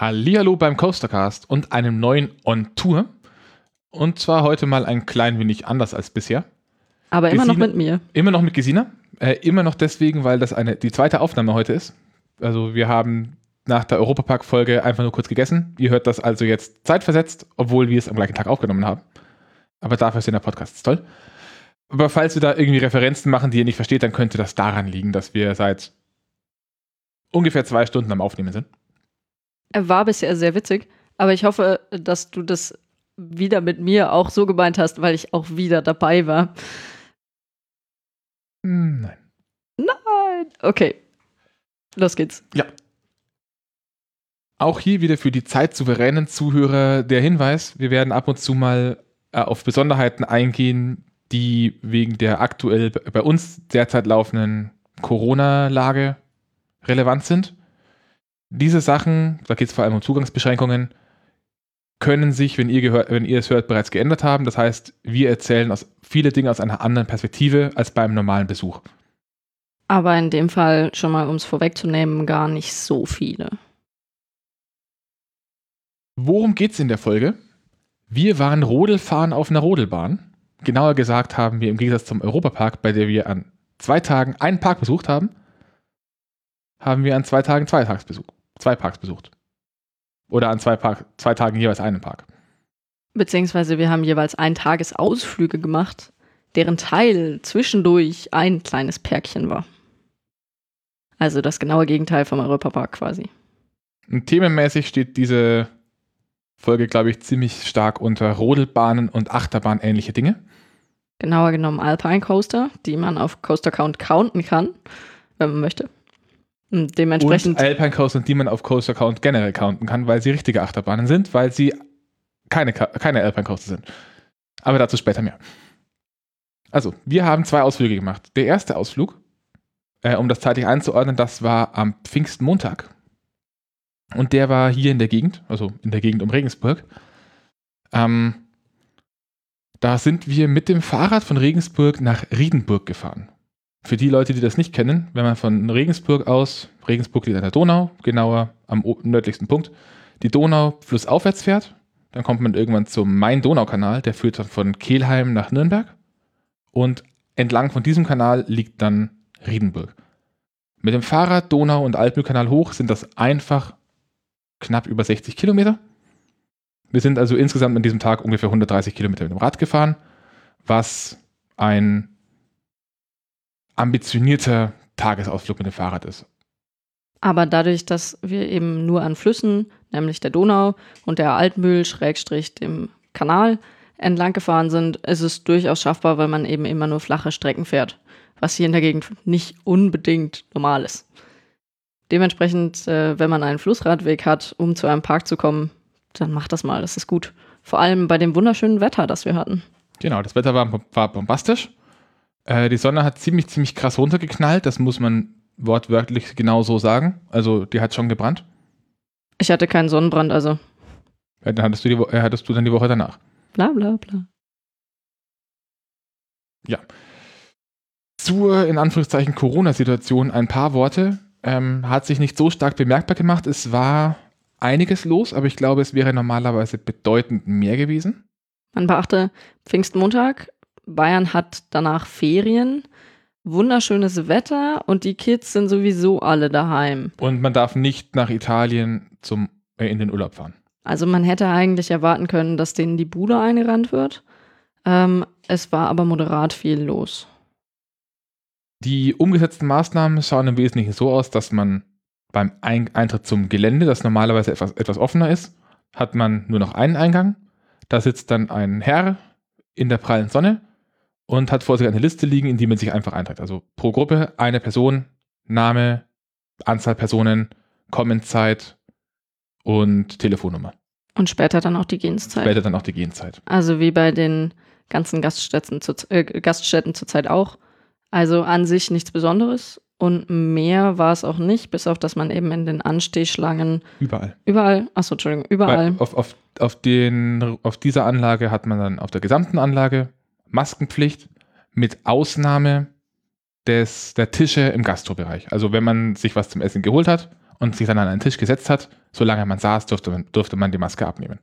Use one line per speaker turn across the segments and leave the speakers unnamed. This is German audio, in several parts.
Hallihallo beim Coastercast und einem neuen On Tour. Und zwar heute mal ein klein wenig anders als bisher.
Aber immer noch
Gesine-
mit mir.
Immer noch mit Gesina. Äh, immer noch deswegen, weil das eine, die zweite Aufnahme heute ist. Also wir haben nach der Europapark-Folge einfach nur kurz gegessen. Ihr hört das also jetzt zeitversetzt, obwohl wir es am gleichen Tag aufgenommen haben. Aber dafür ist der Podcast toll. Aber falls wir da irgendwie Referenzen machen, die ihr nicht versteht, dann könnte das daran liegen, dass wir seit ungefähr zwei Stunden am Aufnehmen sind.
Er war bisher sehr witzig, aber ich hoffe, dass du das wieder mit mir auch so gemeint hast, weil ich auch wieder dabei war.
Hm, Nein.
Nein. Okay. Los geht's.
Auch hier wieder für die zeitsouveränen Zuhörer der Hinweis, wir werden ab und zu mal äh, auf Besonderheiten eingehen, die wegen der aktuell bei uns derzeit laufenden Corona-Lage relevant sind. Diese Sachen, da geht es vor allem um Zugangsbeschränkungen, können sich, wenn ihr, gehört, wenn ihr es hört, bereits geändert haben. Das heißt, wir erzählen aus, viele Dinge aus einer anderen Perspektive als beim normalen Besuch.
Aber in dem Fall, schon mal um es vorwegzunehmen, gar nicht so viele.
Worum geht's in der Folge? Wir waren Rodelfahren auf einer Rodelbahn. Genauer gesagt haben wir im Gegensatz zum Europapark, bei der wir an zwei Tagen einen Park besucht haben, haben wir an zwei Tagen zwei, Tagsbesuch, zwei Parks besucht. Oder an zwei, Park, zwei Tagen jeweils einen Park.
Beziehungsweise wir haben jeweils Eintagesausflüge gemacht, deren Teil zwischendurch ein kleines Pärkchen war. Also das genaue Gegenteil vom Europapark quasi.
Und themenmäßig steht diese Folge, glaube ich, ziemlich stark unter Rodelbahnen und Achterbahn ähnliche Dinge.
Genauer genommen Alpine Coaster, die man auf Coaster Count counten kann, wenn man möchte. Und dementsprechend.
Und Alpine Coaster, die man auf Coaster Count generell counten kann, weil sie richtige Achterbahnen sind, weil sie keine, keine Alpine Coaster sind. Aber dazu später mehr. Also, wir haben zwei Ausflüge gemacht. Der erste Ausflug, äh, um das zeitlich einzuordnen, das war am Pfingstmontag. Und der war hier in der Gegend, also in der Gegend um Regensburg. Ähm, da sind wir mit dem Fahrrad von Regensburg nach Riedenburg gefahren. Für die Leute, die das nicht kennen, wenn man von Regensburg aus, Regensburg liegt an der Donau, genauer am nördlichsten Punkt, die Donau flussaufwärts fährt, dann kommt man irgendwann zum Main-Donau-Kanal, der führt dann von Kelheim nach Nürnberg und entlang von diesem Kanal liegt dann Riedenburg. Mit dem Fahrrad Donau- und Altmühlkanal hoch sind das einfach knapp über 60 Kilometer. Wir sind also insgesamt an diesem Tag ungefähr 130 Kilometer mit dem Rad gefahren, was ein ambitionierter Tagesausflug mit dem Fahrrad ist.
Aber dadurch, dass wir eben nur an Flüssen, nämlich der Donau und der Altmühl, Schrägstrich dem Kanal, entlang gefahren sind, ist es durchaus schaffbar, weil man eben immer nur flache Strecken fährt, was hier in der Gegend nicht unbedingt normal ist. Dementsprechend, äh, wenn man einen Flussradweg hat, um zu einem Park zu kommen, dann macht das mal, das ist gut. Vor allem bei dem wunderschönen Wetter, das wir hatten.
Genau, das Wetter war, war bombastisch. Äh, die Sonne hat ziemlich, ziemlich krass runtergeknallt. Das muss man wortwörtlich genau so sagen. Also, die hat schon gebrannt.
Ich hatte keinen Sonnenbrand, also
Äh, Dann hattest du, die, Wo- äh, hattest du dann die Woche danach.
bla bla bla.
Zur, in Anführungszeichen, Corona-Situation ein paar Worte. Ähm, hat sich nicht so stark bemerkbar gemacht. Es war einiges los, aber ich glaube, es wäre normalerweise bedeutend mehr gewesen.
Man beachte, Pfingstmontag, Bayern hat danach Ferien, wunderschönes Wetter und die Kids sind sowieso alle daheim.
Und man darf nicht nach Italien zum, äh, in den Urlaub fahren.
Also man hätte eigentlich erwarten können, dass denen die Bude eingerannt wird. Ähm, es war aber moderat viel los.
Die umgesetzten Maßnahmen schauen im Wesentlichen so aus, dass man beim Ein Eintritt zum Gelände, das normalerweise etwas, etwas offener ist, hat man nur noch einen Eingang. Da sitzt dann ein Herr in der prallen Sonne und hat vor sich eine Liste liegen, in die man sich einfach einträgt. Also pro Gruppe eine Person, Name, Anzahl Personen, Kommentzeit und Telefonnummer.
Und später dann auch die Genszeit.
Später dann auch die Gehenzeit.
Also wie bei den ganzen Gaststätten, zu, äh, Gaststätten zurzeit auch. Also an sich nichts Besonderes. Und mehr war es auch nicht, bis auf dass man eben in den Anstehschlangen
Überall.
überall, achso, Entschuldigung, überall.
Auf, auf, auf, den, auf dieser Anlage hat man dann auf der gesamten Anlage Maskenpflicht mit Ausnahme des, der Tische im Gastrobereich. Also wenn man sich was zum Essen geholt hat und sich dann an einen Tisch gesetzt hat, solange man saß, durfte man, durfte man die Maske abnehmen.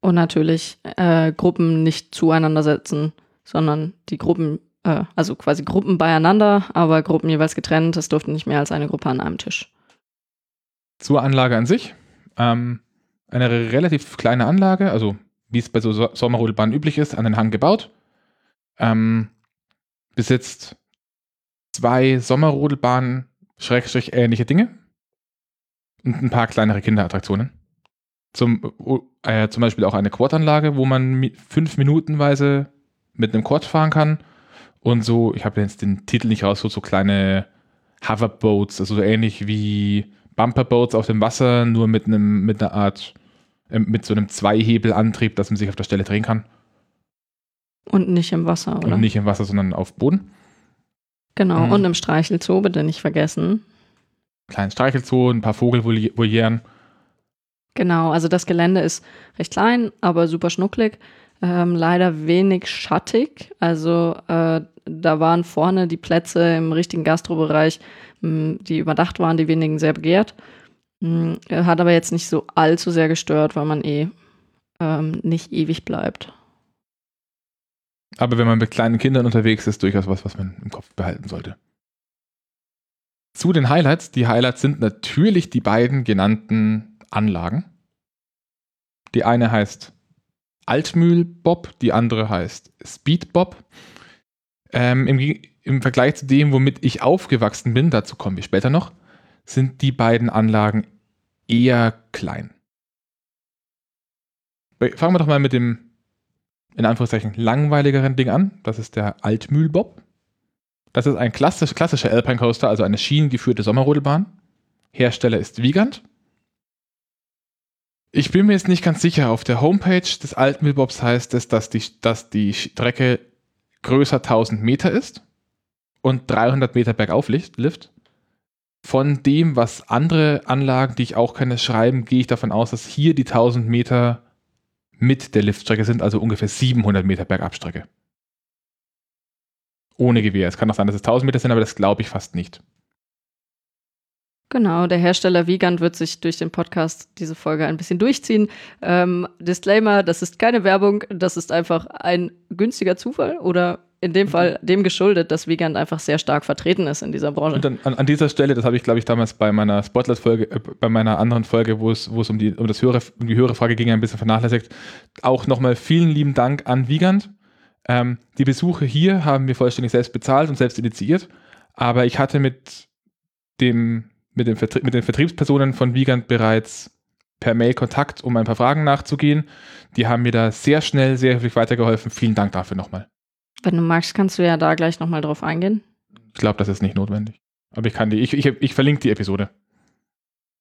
Und natürlich äh, Gruppen nicht zueinander setzen, sondern die Gruppen, äh, also quasi Gruppen beieinander, aber Gruppen jeweils getrennt. Es durfte nicht mehr als eine Gruppe an einem Tisch.
Zur Anlage an sich. Ähm, eine relativ kleine Anlage, also wie es bei so so Sommerrodelbahnen üblich ist, an den Hang gebaut. Ähm, besitzt zwei Sommerrodelbahnen, Schrägstrich ähnliche Dinge und ein paar kleinere Kinderattraktionen. Zum, äh, zum Beispiel auch eine Quad-Anlage, wo man mi fünf Minutenweise mit einem Quad fahren kann. Und so, ich habe jetzt den Titel nicht raus, so, so kleine Hoverboats, also so ähnlich wie Bumperboats auf dem Wasser, nur mit einem, mit einer Art, äh, mit so einem Zweihebelantrieb, dass man sich auf der Stelle drehen kann.
Und nicht im Wasser, oder?
Und nicht im Wasser, sondern auf Boden.
Genau,
Mhm.
und im Streichelzoo, bitte nicht vergessen.
Kleinen Streichelzoo, ein paar Vogelvolieren.
Genau, also das Gelände ist recht klein, aber super schnucklig. Ähm, leider wenig schattig. Also äh, da waren vorne die Plätze im richtigen Gastrobereich, mh, die überdacht waren, die wenigen sehr begehrt. Mh, hat aber jetzt nicht so allzu sehr gestört, weil man eh ähm, nicht ewig bleibt.
Aber wenn man mit kleinen Kindern unterwegs ist, durchaus was, was man im Kopf behalten sollte. Zu den Highlights. Die Highlights sind natürlich die beiden genannten Anlagen. Die eine heißt Altmühl-Bob, die andere heißt Speed-Bob. Ähm, im, Im Vergleich zu dem, womit ich aufgewachsen bin, dazu kommen wir später noch, sind die beiden Anlagen eher klein. Fangen wir doch mal mit dem in Anführungszeichen langweiligeren Ding an. Das ist der Altmühlbob. Das ist ein klassisch, klassischer Alpine Coaster, also eine schienengeführte Sommerrodelbahn. Hersteller ist Wiegand. Ich bin mir jetzt nicht ganz sicher. Auf der Homepage des Altmühlbobs heißt es, dass die, dass die Strecke größer 1000 Meter ist und 300 Meter bergauf lift. Von dem, was andere Anlagen, die ich auch kenne, schreiben, gehe ich davon aus, dass hier die 1000 Meter mit der Liftstrecke sind, also ungefähr 700 Meter Bergabstrecke. Ohne Gewehr. Es kann auch sein, dass es 1000 Meter sind, aber das glaube ich fast nicht.
Genau, der Hersteller Wiegand wird sich durch den Podcast diese Folge ein bisschen durchziehen. Ähm, Disclaimer, das ist keine Werbung, das ist einfach ein günstiger Zufall oder in dem Fall dem geschuldet, dass Wiegand einfach sehr stark vertreten ist in dieser Branche.
Und dann an, an dieser Stelle, das habe ich glaube ich damals bei meiner Spotlight-Folge, äh, bei meiner anderen Folge, wo es, wo es um die, um das höhere, um die höhere Frage ging, ein bisschen vernachlässigt. Auch nochmal vielen lieben Dank an Wiegand. Ähm, die Besuche hier haben wir vollständig selbst bezahlt und selbst initiiert. Aber ich hatte mit dem, mit, dem Vertrie mit den Vertriebspersonen von Wiegand bereits per Mail Kontakt, um ein paar Fragen nachzugehen. Die haben mir da sehr schnell, sehr hilfreich weitergeholfen. Vielen Dank dafür nochmal.
Wenn du magst, kannst du ja da gleich nochmal drauf eingehen.
Ich glaube, das ist nicht notwendig. Aber ich kann die, ich, ich, ich verlinke die Episode.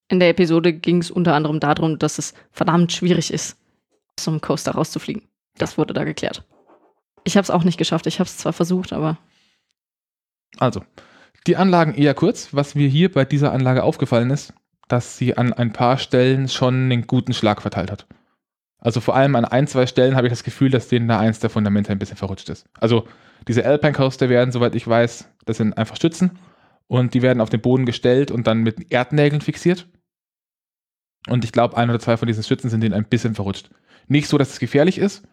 In der Episode ging es unter anderem darum, dass es verdammt schwierig ist, aus so einem Coaster rauszufliegen. Das wurde da geklärt. Ich habe es auch nicht geschafft. Ich habe es zwar versucht, aber
Also, die Anlagen eher kurz. Was mir hier bei dieser Anlage aufgefallen ist, dass sie an ein paar Stellen schon einen guten Schlag verteilt hat. Also vor allem an ein, zwei Stellen habe ich das Gefühl, dass denen da eins der Fundamente ein bisschen verrutscht ist. Also diese Alpine Coaster werden, soweit ich weiß, das sind einfach Stützen und die werden auf den Boden gestellt und dann mit Erdnägeln fixiert. Und ich glaube, ein oder zwei von diesen Stützen sind denen ein bisschen verrutscht. Nicht so, dass es gefährlich ist,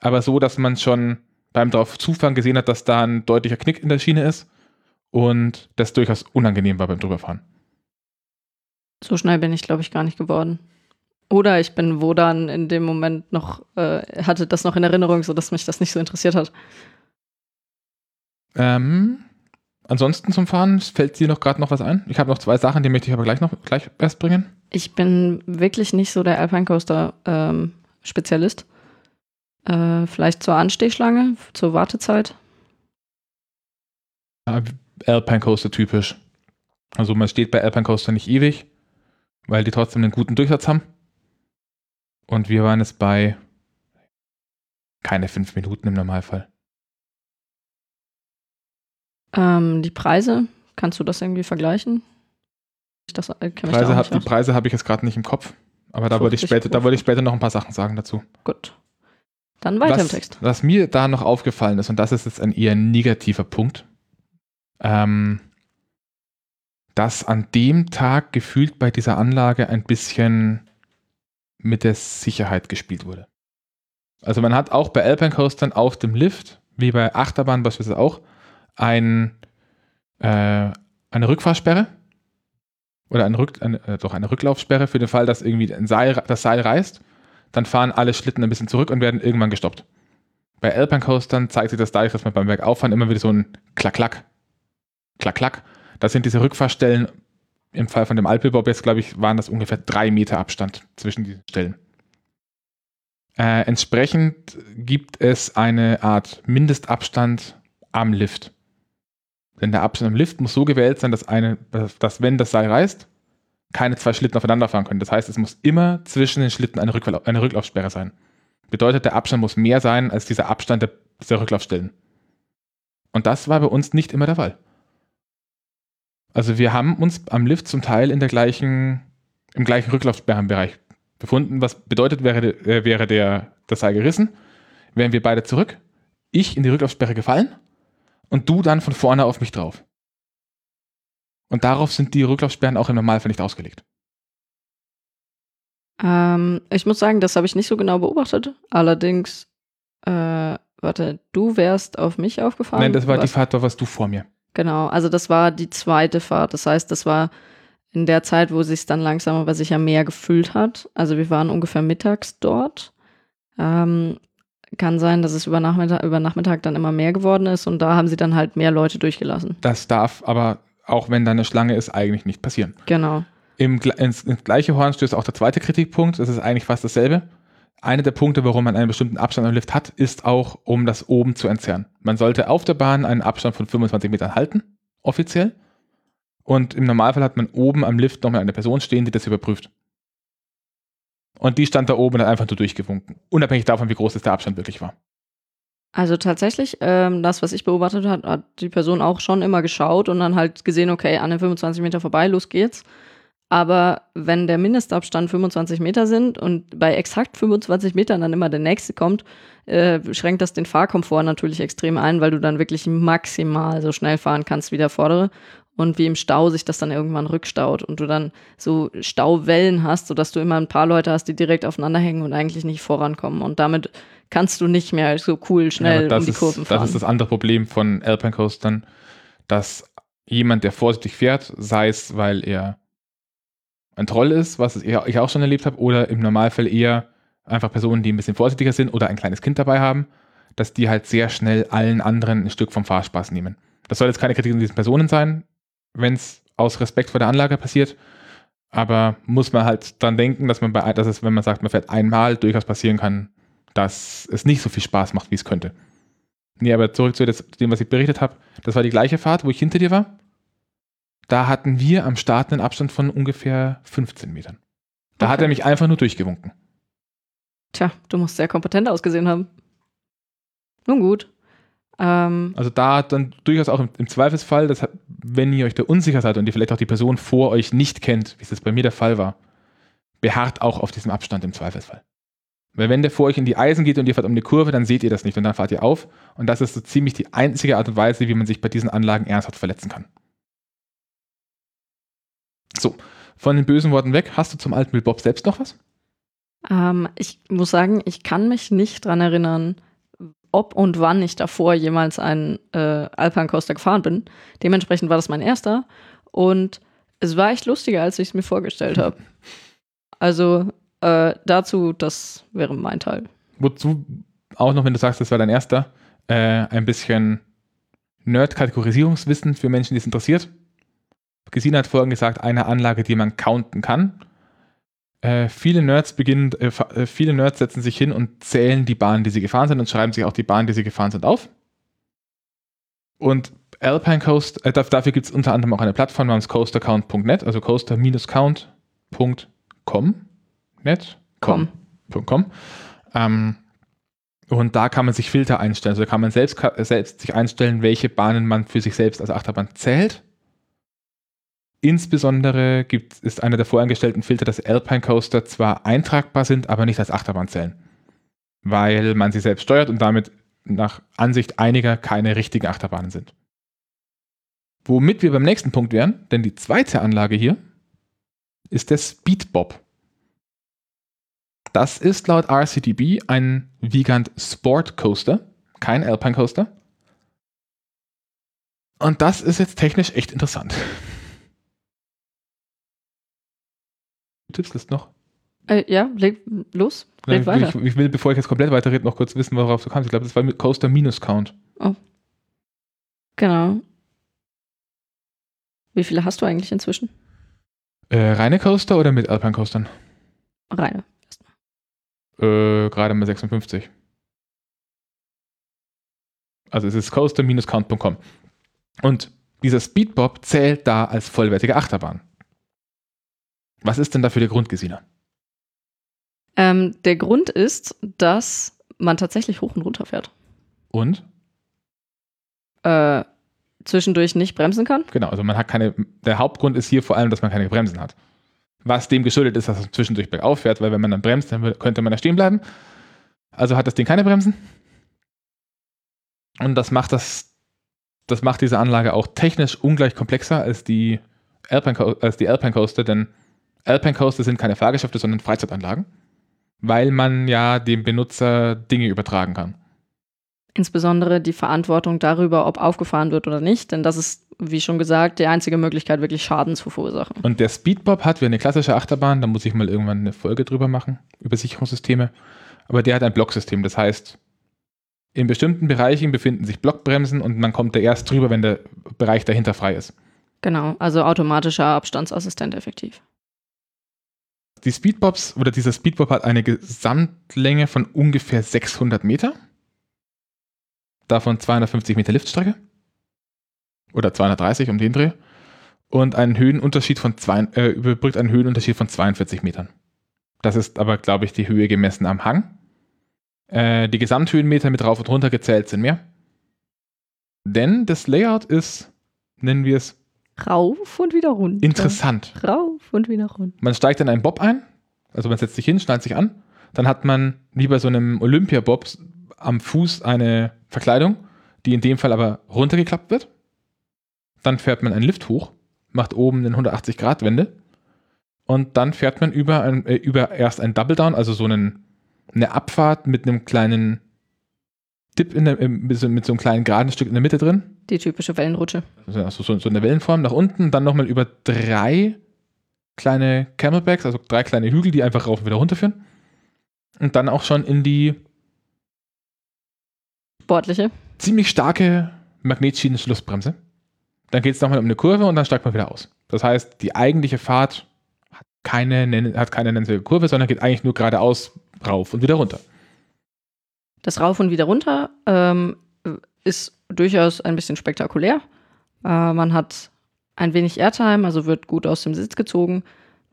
aber so, dass man schon beim drauf zufahren gesehen hat, dass da ein deutlicher Knick in der Schiene ist und das durchaus unangenehm war beim drüberfahren.
so schnell bin ich, glaube ich, gar nicht geworden. Oder ich bin Wodan in dem Moment noch, äh, hatte das noch in Erinnerung, sodass mich das nicht so interessiert hat.
Ähm, ansonsten zum Fahren fällt dir noch gerade noch was ein? Ich habe noch zwei Sachen, die möchte ich aber gleich noch gleich erst bringen.
Ich bin wirklich nicht so der Alpine Coaster ähm, Spezialist. Äh, vielleicht zur Anstehschlange, zur Wartezeit.
Alpine Coaster typisch. Also man steht bei Alpine Coaster nicht ewig, weil die trotzdem einen guten Durchsatz haben. Und wir waren jetzt bei keine fünf Minuten im Normalfall.
Ähm, die Preise, kannst du das irgendwie vergleichen? Ich das, äh,
Preise hab, die. Preise habe ich jetzt gerade nicht im Kopf. Aber da wollte ich
50
später, da ich später noch ein paar Sachen sagen dazu.
Gut. Dann weiter
was,
im Text.
Was mir da noch aufgefallen ist, und das ist jetzt ein eher negativer Punkt, ähm, dass an dem Tag gefühlt bei dieser Anlage ein bisschen mit der Sicherheit gespielt wurde. Also man hat auch bei Alpine Coastern auf dem Lift, wie bei Achterbahn beispielsweise auch, ein, äh, eine Rückfahrsperre oder eine, Rück, eine, äh, doch eine Rücklaufsperre für den Fall, dass irgendwie ein Seil, das Seil reißt. Dann fahren alle Schlitten ein bisschen zurück und werden irgendwann gestoppt. Bei Alpine Coastern zeigt sich das dadurch, dass man beim Bergauffahren immer wieder so ein Klack-Klack, Klack-Klack. Das sind diese Rückfahrstellen. Im Fall von dem Alpelbob jetzt, glaube ich, waren das ungefähr drei Meter Abstand zwischen diesen Stellen. Äh, entsprechend gibt es eine Art Mindestabstand am Lift. Denn der Abstand am Lift muss so gewählt sein, dass, eine, dass wenn das Seil reißt, keine zwei Schlitten aufeinander fahren können. Das heißt, es muss immer zwischen den Schlitten eine, Rücklauf, eine Rücklaufsperre sein. Bedeutet, der Abstand muss mehr sein als dieser Abstand der, der Rücklaufstellen. Und das war bei uns nicht immer der Fall. Also wir haben uns am Lift zum Teil in der gleichen, im gleichen Rücklaufsperrenbereich befunden, was bedeutet, wäre, äh, wäre der, das Seil gerissen, wären wir beide zurück, ich in die Rücklaufsperre gefallen und du dann von vorne auf mich drauf. Und darauf sind die Rücklaufsperren auch im Normalfall nicht ausgelegt.
Ähm, ich muss sagen, das habe ich nicht so genau beobachtet. Allerdings, äh, warte, du wärst auf mich aufgefahren.
Nein, das war die Fahrt, da warst du vor mir.
Genau, also das war die zweite Fahrt. Das heißt, das war in der Zeit, wo sich dann langsam aber sicher mehr gefüllt hat. Also wir waren ungefähr mittags dort. Ähm, kann sein, dass es über Nachmittag, über Nachmittag dann immer mehr geworden ist und da haben sie dann halt mehr Leute durchgelassen.
Das darf aber, auch wenn da eine Schlange ist, eigentlich nicht passieren.
Genau.
Im, ins, ins gleiche Horn stößt auch der zweite Kritikpunkt. Das ist eigentlich fast dasselbe. Einer der Punkte, warum man einen bestimmten Abstand am Lift hat, ist auch, um das oben zu entzerren. Man sollte auf der Bahn einen Abstand von 25 Metern halten, offiziell. Und im Normalfall hat man oben am Lift nochmal eine Person stehen, die das überprüft. Und die stand da oben und hat einfach nur durchgewunken. Unabhängig davon, wie groß der Abstand wirklich war.
Also tatsächlich, ähm, das, was ich beobachtet habe, hat die Person auch schon immer geschaut und dann halt gesehen, okay, an den 25 Meter vorbei, los geht's. Aber wenn der Mindestabstand 25 Meter sind und bei exakt 25 Metern dann immer der nächste kommt, äh, schränkt das den Fahrkomfort natürlich extrem ein, weil du dann wirklich maximal so schnell fahren kannst wie der vordere und wie im Stau sich das dann irgendwann rückstaut und du dann so Stauwellen hast, sodass du immer ein paar Leute hast, die direkt aufeinander hängen und eigentlich nicht vorankommen. Und damit kannst du nicht mehr so cool schnell
ja,
um die
ist,
Kurven fahren.
Das ist das andere Problem von Alpine Coastern, dass jemand, der vorsichtig fährt, sei es, weil er ein Troll ist, was ich auch schon erlebt habe, oder im Normalfall eher einfach Personen, die ein bisschen vorsichtiger sind oder ein kleines Kind dabei haben, dass die halt sehr schnell allen anderen ein Stück vom Fahrspaß nehmen. Das soll jetzt keine Kritik an diesen Personen sein, wenn es aus Respekt vor der Anlage passiert. Aber muss man halt dann denken, dass man bei, dass es, wenn man sagt, man fährt einmal, durchaus passieren kann, dass es nicht so viel Spaß macht, wie es könnte. Nee, aber zurück zu dem, was ich berichtet habe. Das war die gleiche Fahrt, wo ich hinter dir war. Da hatten wir am Start einen Abstand von ungefähr 15 Metern. Da okay. hat er mich einfach nur durchgewunken.
Tja, du musst sehr kompetent ausgesehen haben. Nun gut.
Ähm, also da dann durchaus auch im, im Zweifelsfall, dass, wenn ihr euch da unsicher seid und ihr vielleicht auch die Person vor euch nicht kennt, wie es das bei mir der Fall war, beharrt auch auf diesem Abstand im Zweifelsfall. Weil wenn der vor euch in die Eisen geht und ihr fahrt um eine Kurve, dann seht ihr das nicht und dann fahrt ihr auf. Und das ist so ziemlich die einzige Art und Weise, wie man sich bei diesen Anlagen ernsthaft verletzen kann. So, von den bösen Worten weg, hast du zum alten Bill Bob selbst noch was?
Ähm, ich muss sagen, ich kann mich nicht dran erinnern, ob und wann ich davor jemals einen äh, Alpine Coaster gefahren bin. Dementsprechend war das mein erster. Und es war echt lustiger, als ich es mir vorgestellt habe. Also äh, dazu, das wäre mein Teil.
Wozu auch noch, wenn du sagst, das war dein erster, äh, ein bisschen Nerd-Kategorisierungswissen für Menschen, die es interessiert. Gesine hat vorhin gesagt, eine Anlage, die man counten kann. Äh, viele Nerds beginnen, äh, äh, viele Nerds setzen sich hin und zählen die Bahnen, die sie gefahren sind und schreiben sich auch die Bahnen, die sie gefahren sind, auf. Und Alpine Coast, äh, dafür gibt es unter anderem auch eine Plattform namens coastercount.net, also coaster-count.com. Net?
Com.
Com. Ähm, und da kann man sich Filter einstellen. Also da kann man selbst, selbst sich einstellen, welche Bahnen man für sich selbst als Achterbahn zählt Insbesondere gibt, ist einer der voreingestellten Filter, dass Alpine Coaster zwar eintragbar sind, aber nicht als Achterbahn zählen. Weil man sie selbst steuert und damit nach Ansicht einiger keine richtigen Achterbahnen sind. Womit wir beim nächsten Punkt wären, denn die zweite Anlage hier ist der Speedbob. Das ist laut RCDB ein Vigant Sport Coaster, kein Alpine Coaster. Und das ist jetzt technisch echt interessant. Tippslist noch?
Äh, ja, leg los. Leg
ich,
weiter.
Ich, ich will, bevor ich jetzt komplett weiterrede, noch kurz wissen, worauf du kamst. Ich glaube, das war mit Coaster Minus Count.
Genau. Wie viele hast du eigentlich inzwischen?
Äh, reine Coaster oder mit Alpine Coastern?
Reine.
Äh, gerade mal 56. Also es ist coaster-count.com. Und dieser Speedbob zählt da als vollwertige Achterbahn. Was ist denn dafür der Grund, Gesina?
Ähm, der Grund ist, dass man tatsächlich hoch und runter fährt.
Und?
Äh, zwischendurch nicht bremsen kann.
Genau, also man hat keine, der Hauptgrund ist hier vor allem, dass man keine Bremsen hat. Was dem geschuldet ist, dass es zwischendurch bergauf fährt, weil wenn man dann bremst, dann könnte man da stehen bleiben. Also hat das Ding keine Bremsen. Und das macht das, das macht diese Anlage auch technisch ungleich komplexer als die Alpine, als die Alpine Coaster, denn Alpine Coaster sind keine Fahrgeschäfte, sondern Freizeitanlagen, weil man ja dem Benutzer Dinge übertragen kann.
Insbesondere die Verantwortung darüber, ob aufgefahren wird oder nicht. Denn das ist, wie schon gesagt, die einzige Möglichkeit, wirklich Schaden zu verursachen.
Und der Speedbob hat wie eine klassische Achterbahn, da muss ich mal irgendwann eine Folge drüber machen, über Sicherungssysteme. Aber der hat ein Blocksystem, das heißt, in bestimmten Bereichen befinden sich Blockbremsen und man kommt da erst drüber, wenn der Bereich dahinter frei ist.
Genau, also automatischer Abstandsassistent effektiv.
Die Speedbobs oder dieser Speedbob hat eine Gesamtlänge von ungefähr 600 Meter. Davon 250 Meter Liftstrecke. Oder 230 um den Dreh. Und einen Höhenunterschied von zwei, äh, überbrückt einen Höhenunterschied von 42 Metern. Das ist aber, glaube ich, die Höhe gemessen am Hang. Äh, die Gesamthöhenmeter mit rauf und runter gezählt sind mehr. Denn das Layout ist, nennen wir es,
Rauf und wieder runter.
interessant.
Rauf und wieder runter.
Man steigt in einen Bob ein, also man setzt sich hin, schnallt sich an, dann hat man wie bei so einem Olympia-Bob am Fuß eine Verkleidung, die in dem Fall aber runtergeklappt wird. Dann fährt man einen Lift hoch, macht oben eine 180-Grad-Wende und dann fährt man über, ein, äh, über erst einen Double Down, also so einen, eine Abfahrt mit einem kleinen Dip in der, äh, mit, so, mit so einem kleinen geraden Stück in der Mitte drin.
Die typische Wellenrutsche.
Also so, so eine Wellenform nach unten, dann nochmal über drei kleine Camelbacks, also drei kleine Hügel, die einfach rauf und wieder runterführen. Und dann auch schon in die
Sportliche.
ziemlich starke Magnetschienen-Schlussbremse. Dann geht es nochmal um eine Kurve und dann steigt man wieder aus. Das heißt, die eigentliche Fahrt hat keine, hat keine nennenswerte Kurve, sondern geht eigentlich nur geradeaus rauf und wieder runter.
Das Rauf und wieder runter ähm, ist durchaus ein bisschen spektakulär. Äh, man hat ein wenig Airtime, also wird gut aus dem Sitz gezogen,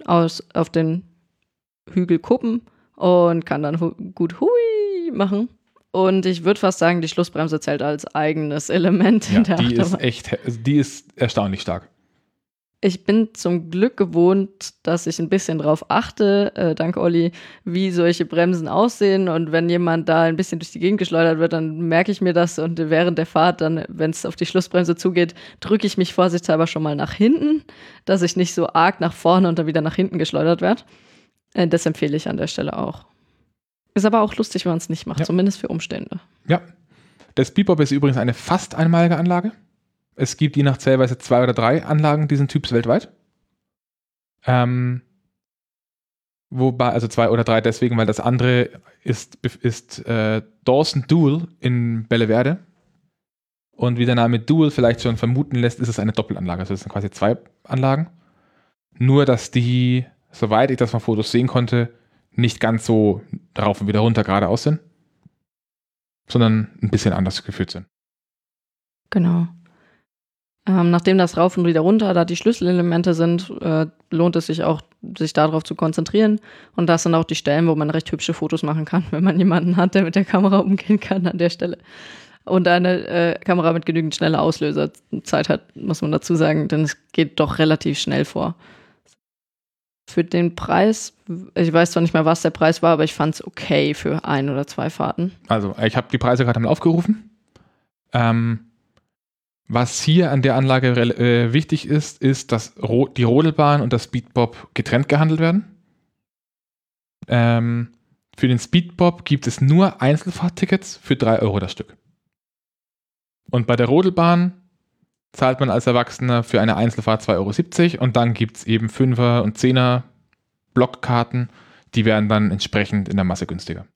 aus, auf den Hügel kuppen und kann dann hu gut hui machen. Und ich würde fast sagen, die Schlussbremse zählt als eigenes Element
Ja,
in der
die ist
Achterbahn.
echt, also die ist erstaunlich stark.
Ich bin zum Glück gewohnt, dass ich ein bisschen drauf achte, äh, dank Olli, wie solche Bremsen aussehen. Und wenn jemand da ein bisschen durch die Gegend geschleudert wird, dann merke ich mir das. Und während der Fahrt, dann, wenn es auf die Schlussbremse zugeht, drücke ich mich vorsichtshalber schon mal nach hinten, dass ich nicht so arg nach vorne und dann wieder nach hinten geschleudert werde. Äh, das empfehle ich an der Stelle auch. Ist aber auch lustig, wenn man es nicht macht,
Ja.
zumindest für Umstände.
Ja. Der Speedbob ist übrigens eine fast einmalige Anlage. Es gibt je nach Zählweise zwei oder drei Anlagen diesen Typs weltweit. Ähm, wobei, also zwei oder drei deswegen, weil das andere ist, ist äh, Dawson Dual in Belleverde. Und wie der Name Dual vielleicht schon vermuten lässt, ist es eine Doppelanlage. Also es sind quasi zwei Anlagen. Nur, dass die, soweit ich das von Fotos sehen konnte, nicht ganz so rauf und wieder runter geradeaus sind sondern ein bisschen anders geführt sind.
Genau. Ähm, nachdem das rauf und wieder runter da die Schlüsselelemente sind, äh, lohnt es sich auch, sich darauf zu konzentrieren. Und das sind auch die Stellen, wo man recht hübsche Fotos machen kann, wenn man jemanden hat, der mit der Kamera umgehen kann an der Stelle. Und eine äh, Kamera mit genügend schneller Auslöserzeit hat, muss man dazu sagen, denn es geht doch relativ schnell vor. Für den Preis, ich weiß zwar nicht mehr, was der Preis war, aber ich fand es okay für ein oder zwei Fahrten.
Also, ich habe die Preise gerade mal aufgerufen. Ähm, Was hier an der Anlage äh, wichtig ist, ist, dass Ro die Rodelbahn und das Speedbob getrennt gehandelt werden. Ähm, für den Speedbob gibt es nur Einzelfahrttickets für 3 Euro das Stück. Und bei der Rodelbahn zahlt man als Erwachsener für eine Einzelfahrt 2,70 Euro und dann gibt es eben 5er und 10er Blockkarten, die werden dann entsprechend in der Masse günstiger.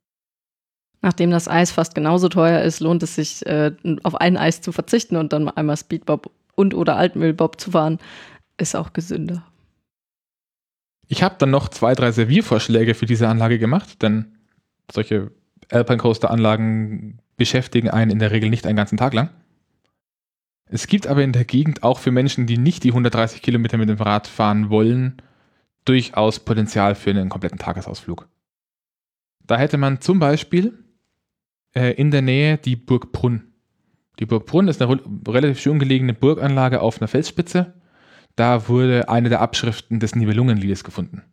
Nachdem das Eis fast genauso teuer ist, lohnt es sich, äh, auf ein Eis zu verzichten und dann einmal Speedbob und oder Altmüllbob zu fahren. Ist auch gesünder.
Ich habe dann noch zwei, drei Serviervorschläge für diese Anlage gemacht, denn solche Alpine Coaster Anlagen beschäftigen einen in der Regel nicht einen ganzen Tag lang. Es gibt aber in der Gegend auch für Menschen, die nicht die 130 Kilometer mit dem Rad fahren wollen, durchaus Potenzial für einen kompletten Tagesausflug. Da hätte man zum Beispiel äh, in der Nähe die Burg Brunn. Die Burg Brunn ist eine relativ schön gelegene Burganlage auf einer Felsspitze. Da wurde eine der Abschriften des Nibelungenliedes gefunden.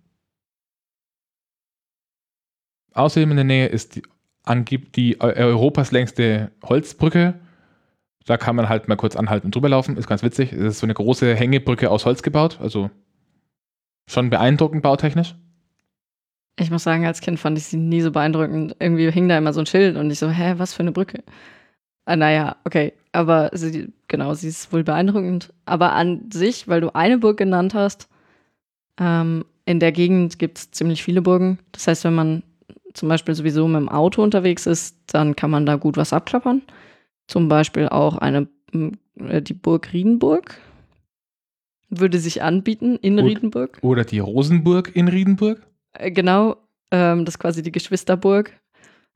Außerdem in der Nähe ist die, die Europas längste Holzbrücke. Da kann man halt mal kurz anhalten und drüber laufen. Ist ganz witzig. Es ist so eine große Hängebrücke aus Holz gebaut. Also schon beeindruckend bautechnisch.
Ich muss sagen, als Kind fand ich sie nie so beeindruckend. Irgendwie hing da immer so ein Schild und ich so, hä, was für eine Brücke? Ah, naja, okay. Aber sie, genau, sie ist wohl beeindruckend. Aber an sich, weil du eine Burg genannt hast, ähm, in der Gegend gibt es ziemlich viele Burgen. Das heißt, wenn man zum Beispiel sowieso mit dem Auto unterwegs ist, dann kann man da gut was abklappern. Zum Beispiel auch eine, äh, die Burg Riedenburg würde sich anbieten in. Riedenburg.
Oder die Rosenburg in Riedenburg.
Äh, genau, ähm, das ist quasi die Geschwisterburg.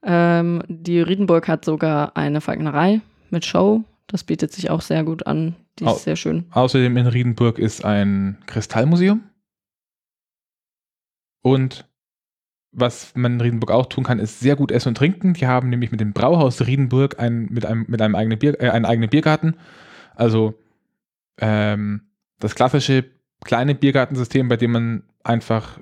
Ähm, die Riedenburg hat sogar eine Falknerei mit Show. Das bietet sich auch sehr gut an. Die ist
Au
sehr schön.
Außerdem in Riedenburg ist ein Kristallmuseum. Und was man in Riedenburg auch tun kann, ist sehr gut essen und trinken. Die haben nämlich mit dem Brauhaus Riedenburg ein, mit, einem, mit einem eigenen, Bier, äh, einen eigenen Biergarten. Also ähm, das klassische kleine Biergartensystem, bei dem man einfach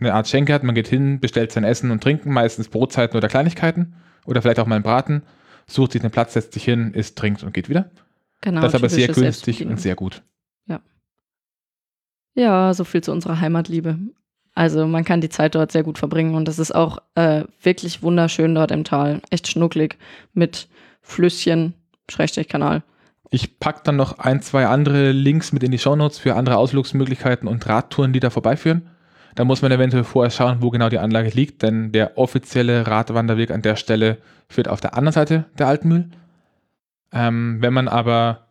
eine Art Schenke hat. Man geht hin, bestellt sein Essen und Trinken, meistens Brotzeiten oder Kleinigkeiten oder vielleicht auch mal einen Braten, sucht sich einen Platz, setzt sich hin, isst, trinkt und geht wieder.
Genau,
das ist aber sehr günstig und sehr gut.
Ja, so viel zu unserer Heimatliebe. Also man kann die Zeit dort sehr gut verbringen und es ist auch äh, wirklich wunderschön dort im Tal. Echt schnucklig mit Flüsschen, Schrägstrich Kanal.
Ich packe dann noch ein, zwei andere Links mit in die Shownotes für andere Ausflugsmöglichkeiten und Radtouren, die da vorbeiführen. Da muss man eventuell vorher schauen, wo genau die Anlage liegt, denn der offizielle Radwanderweg an der Stelle führt auf der anderen Seite der Altmühl. Ähm, wenn man aber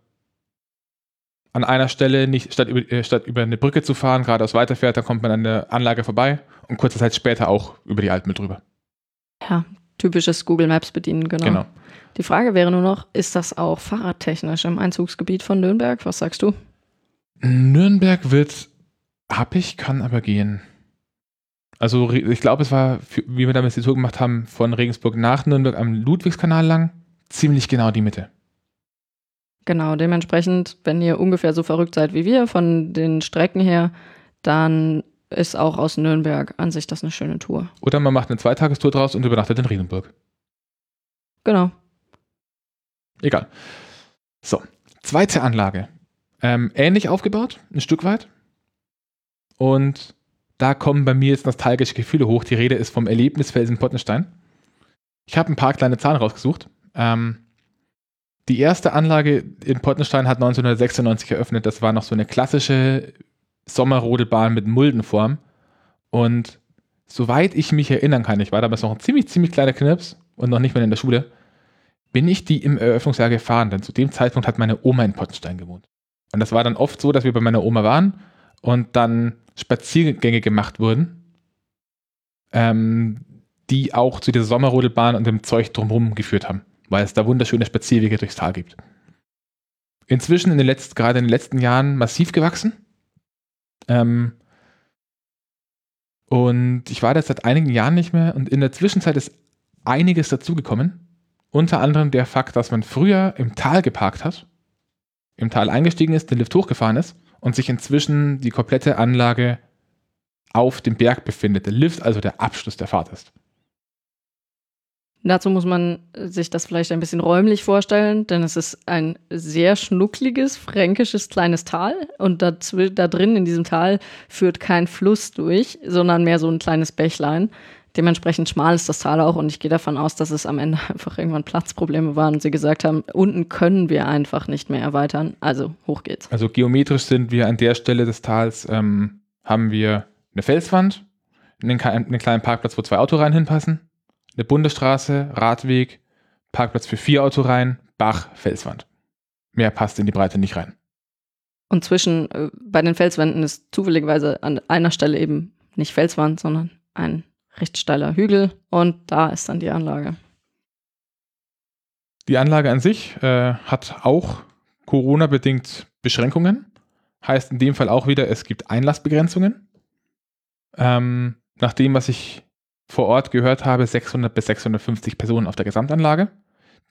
an einer Stelle nicht statt über, äh, statt über eine Brücke zu fahren, geradeaus weiterfährt, dann kommt man an der Anlage vorbei und kurze Zeit später auch über die Altmühl drüber.
Ja, typisches Google Maps bedienen, genau.
Genau.
Die Frage wäre nur noch, ist das auch fahrradtechnisch im Einzugsgebiet von Nürnberg? Was sagst du?
Nürnberg wird happig, kann aber gehen. Also ich glaube, es war, wie wir damals die Tour gemacht haben, von Regensburg nach Nürnberg am Ludwigskanal lang, ziemlich genau die Mitte.
Genau, dementsprechend, wenn ihr ungefähr so verrückt seid wie wir von den Strecken her, dann ist auch aus Nürnberg an sich das eine schöne Tour.
Oder man macht eine Zweitagestour draus und übernachtet in Riedenburg.
Genau.
Egal. So, zweite Anlage. Ähm, ähnlich aufgebaut, ein Stück weit. Und da kommen bei mir jetzt nostalgische Gefühle hoch. Die Rede ist vom Erlebnisfelsen Pottenstein. Ich habe ein paar kleine Zahlen rausgesucht. Ähm, die erste Anlage in Pottenstein hat 1996 eröffnet. Das war noch so eine klassische Sommerrodelbahn mit Muldenform. Und soweit ich mich erinnern kann, ich war damals noch ein ziemlich, ziemlich kleiner Knips und noch nicht mal in der Schule, bin ich die im Eröffnungsjahr gefahren, denn zu dem Zeitpunkt hat meine Oma in Pottenstein gewohnt. Und das war dann oft so, dass wir bei meiner Oma waren und dann Spaziergänge gemacht wurden, ähm, die auch zu dieser Sommerrodelbahn und dem Zeug drumherum geführt haben, weil es da wunderschöne Spazierwege durchs Tal gibt. Inzwischen, in den letzten, gerade in den letzten Jahren, massiv gewachsen. Ähm, und ich war da seit einigen Jahren nicht mehr und in der Zwischenzeit ist einiges dazugekommen. Unter anderem der Fakt, dass man früher im Tal geparkt hat, im Tal eingestiegen ist, den Lift hochgefahren ist und sich inzwischen die komplette Anlage auf dem Berg befindet. Der Lift also der Abschluss der Fahrt ist.
Dazu muss man sich das vielleicht ein bisschen räumlich vorstellen, denn es ist ein sehr schnuckliges, fränkisches kleines Tal und da, da drin in diesem Tal führt kein Fluss durch, sondern mehr so ein kleines Bächlein. Dementsprechend schmal ist das Tal auch und ich gehe davon aus, dass es am Ende einfach irgendwann Platzprobleme waren und sie gesagt haben, unten können wir einfach nicht mehr erweitern, also hoch geht's.
Also geometrisch sind wir an der Stelle des Tals, ähm, haben wir eine Felswand, einen, einen kleinen Parkplatz, wo zwei Autoreihen hinpassen, eine Bundesstraße, Radweg, Parkplatz für vier Autoreihen, Bach, Felswand. Mehr passt in die Breite nicht rein.
Und zwischen, äh, bei den Felswänden ist zufälligerweise an einer Stelle eben nicht Felswand, sondern ein recht steiler Hügel und da ist dann die Anlage.
Die Anlage an sich äh, hat auch Corona-bedingt Beschränkungen. Heißt in dem Fall auch wieder, es gibt Einlassbegrenzungen. Ähm, nach dem, was ich vor Ort gehört habe, 600 bis 650 Personen auf der Gesamtanlage,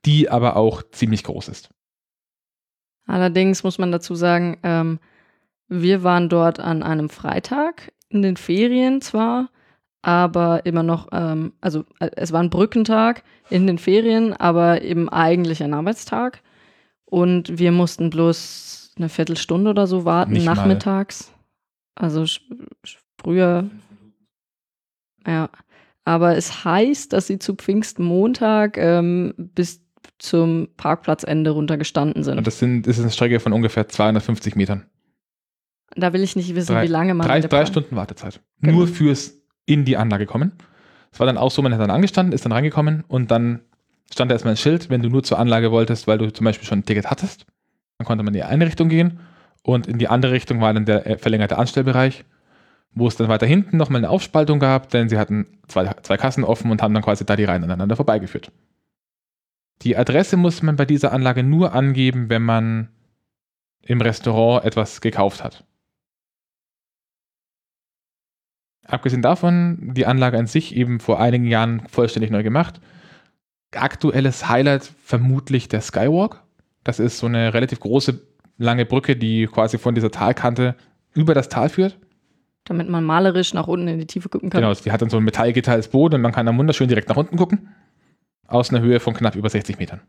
die aber auch ziemlich groß ist.
Allerdings muss man dazu sagen, ähm, wir waren dort an einem Freitag in den Ferien zwar, aber immer noch, ähm, also äh, es war ein Brückentag in den Ferien, aber eben eigentlich ein Arbeitstag. Und wir mussten bloß eine Viertelstunde oder so warten, Nicht nachmittags. Mal. Also früher. Ja. Aber es heißt, dass sie zu Pfingstmontag ähm, bis zum Parkplatzende runtergestanden sind.
Und das, sind, das ist eine Strecke von ungefähr 250 Metern.
Da will ich nicht wissen, drei, wie lange man.
Drei, drei Stunden Wartezeit. Genau. Nur fürs in die Anlage kommen. Es war dann auch so, man hat dann angestanden, ist dann reingekommen und dann stand da erstmal ein Schild, wenn du nur zur Anlage wolltest, weil du zum Beispiel schon ein Ticket hattest, dann konnte man in die eine Richtung gehen und in die andere Richtung war dann der äh, verlängerte Anstellbereich, wo es dann weiter hinten nochmal eine Aufspaltung gab, denn sie hatten zwei, zwei Kassen offen und haben dann quasi da die Reihen aneinander vorbeigeführt. Die Adresse muss man bei dieser Anlage nur angeben, wenn man im Restaurant etwas gekauft hat. Abgesehen davon, die Anlage an sich eben vor einigen Jahren vollständig neu gemacht. Aktuelles Highlight vermutlich der Skywalk. Das ist so eine relativ große, lange Brücke, die quasi von dieser Talkante über das Tal führt.
Damit man malerisch nach unten in die Tiefe gucken kann.
Genau, die hat dann so ein Metallgitter als Boden und man kann dann wunderschön direkt nach unten gucken. Aus einer Höhe von knapp über 60 Metern.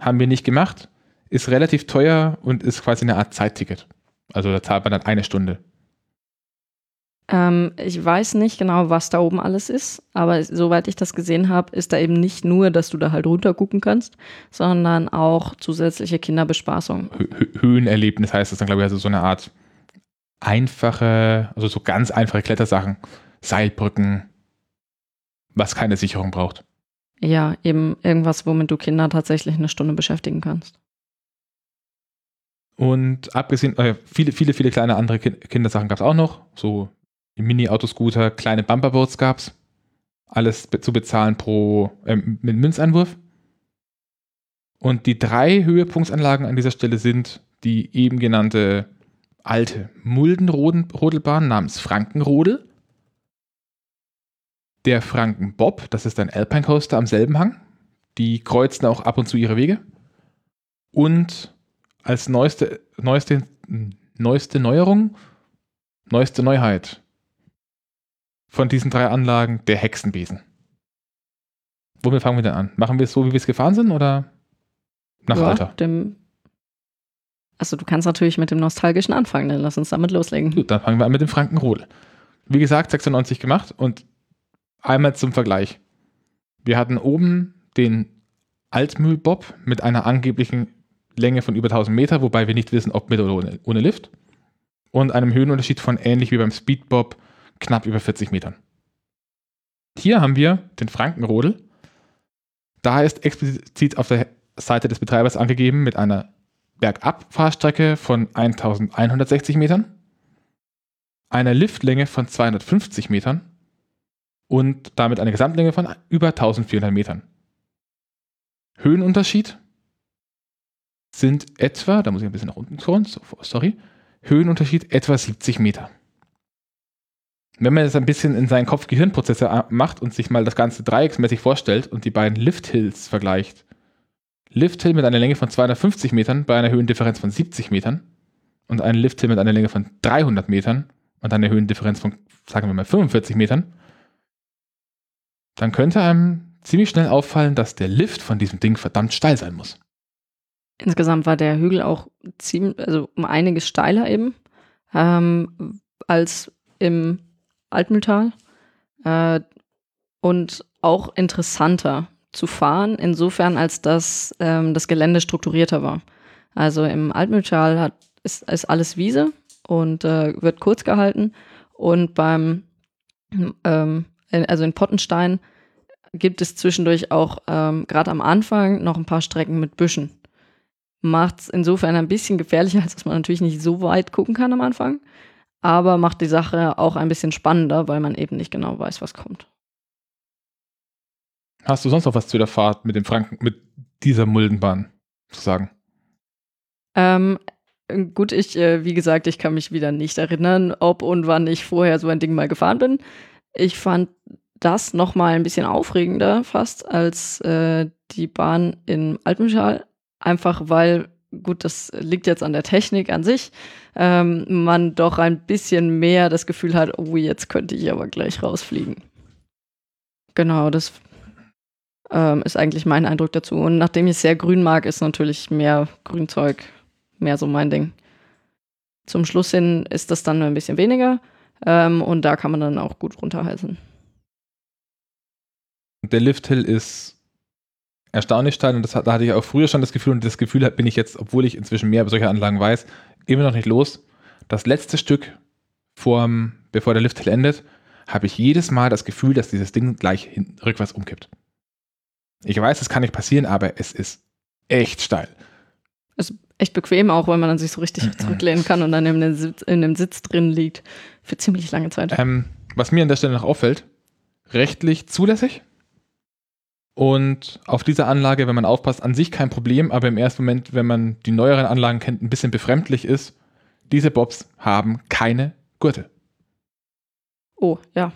Haben wir nicht gemacht. Ist relativ teuer und ist quasi eine Art Zeitticket. Also da zahlt man dann eine Stunde.
Ähm, ich weiß nicht genau, was da oben alles ist, aber soweit ich das gesehen habe, ist da eben nicht nur, dass du da halt runter gucken kannst, sondern auch zusätzliche Kinderbespaßung.
Höhenerlebnis heißt das dann, glaube ich, also so eine Art einfache, also so ganz einfache Klettersachen, Seilbrücken, was keine Sicherung braucht.
Ja, eben irgendwas, womit du Kinder tatsächlich eine Stunde beschäftigen kannst.
Und abgesehen, äh, viele, viele, viele kleine andere Kindersachen gab es auch noch, so Mini-Autoscooter, kleine Bumperboards gab es. Alles zu bezahlen pro äh, mit Münzeinwurf. Und die drei Höhepunktsanlagen an dieser Stelle sind die eben genannte alte Muldenrodelbahn namens Frankenrodel. Der Frankenbob, das ist ein Alpine Coaster am selben Hang. Die kreuzen auch ab und zu ihre Wege. Und als neueste, neueste, neueste Neuerung, neueste Neuheit von diesen drei Anlagen der Hexenbesen. Womit fangen wir denn an? Machen wir es so, wie wir es gefahren sind oder nach ja, Alter?
Dem also du kannst natürlich mit dem Nostalgischen anfangen, dann lass uns damit loslegen.
Gut, dann fangen wir an mit dem Frankenrodel. Wie gesagt, 96 gemacht und einmal zum Vergleich. Wir hatten oben den Altmühlbob mit einer angeblichen Länge von über 1000 Meter, wobei wir nicht wissen, ob mit oder ohne, ohne Lift. Und einem Höhenunterschied von ähnlich wie beim Speedbob knapp über 40 Metern. Hier haben wir den Frankenrodel. Da ist explizit auf der Seite des Betreibers angegeben mit einer Bergabfahrstrecke von 1160 Metern, einer Liftlänge von 250 Metern und damit eine Gesamtlänge von über 1400 Metern. Höhenunterschied sind etwa, da muss ich ein bisschen nach unten scrollen, sorry, Höhenunterschied etwa 70 Meter wenn man jetzt ein bisschen in seinen Kopf Gehirnprozesse macht und sich mal das Ganze dreiecksmäßig vorstellt und die beiden Lift-Hills vergleicht. Lift-Hill mit einer Länge von 250 Metern bei einer Höhendifferenz von 70 Metern und ein Lift-Hill mit einer Länge von 300 Metern und einer Höhendifferenz von, sagen wir mal, 45 Metern, dann könnte einem ziemlich schnell auffallen, dass der Lift von diesem Ding verdammt steil sein muss.
Insgesamt war der Hügel auch ziemlich, also um einiges steiler eben ähm, als im Altmühltal äh, und auch interessanter zu fahren, insofern als dass ähm, das Gelände strukturierter war. Also im Altmühltal hat, ist, ist alles Wiese und äh, wird kurz gehalten und beim, ähm, also in Pottenstein gibt es zwischendurch auch ähm, gerade am Anfang noch ein paar Strecken mit Büschen. Macht es insofern ein bisschen gefährlicher, als dass man natürlich nicht so weit gucken kann am Anfang, aber macht die Sache auch ein bisschen spannender, weil man eben nicht genau weiß, was kommt.
Hast du sonst noch was zu der Fahrt mit dem Franken, mit dieser Muldenbahn zu sagen?
Ähm, gut, ich, äh, wie gesagt, ich kann mich wieder nicht erinnern, ob und wann ich vorher so ein Ding mal gefahren bin. Ich fand das noch mal ein bisschen aufregender fast als äh, die Bahn in Altmühltal, einfach weil gut, das liegt jetzt an der Technik an sich, ähm, man doch ein bisschen mehr das Gefühl hat, oh, jetzt könnte ich aber gleich rausfliegen. Genau, das ähm, ist eigentlich mein Eindruck dazu. Und nachdem ich sehr grün mag, ist natürlich mehr Grünzeug mehr so mein Ding. Zum Schluss hin ist das dann ein bisschen weniger ähm, und da kann man dann auch gut runterheißen.
Der Lifthill ist erstaunlich steil und das, da hatte ich auch früher schon das Gefühl und das Gefühl bin ich jetzt, obwohl ich inzwischen mehr über solche Anlagen weiß, immer noch nicht los. Das letzte Stück, vorm, bevor der Lifthill endet, habe ich jedes Mal das Gefühl, dass dieses Ding gleich hin, rückwärts umkippt. Ich weiß, es kann nicht passieren, aber es ist echt steil.
Ist echt bequem auch, weil man dann sich so richtig zurücklehnen kann und dann in dem Sitz, in dem Sitz drin liegt. Für ziemlich lange Zeit.
Ähm, was mir an der Stelle noch auffällt, rechtlich zulässig. Und auf dieser Anlage, wenn man aufpasst, an sich kein Problem, aber im ersten Moment, wenn man die neueren Anlagen kennt, ein bisschen befremdlich ist, diese Bobs haben keine Gurte.
Oh, ja.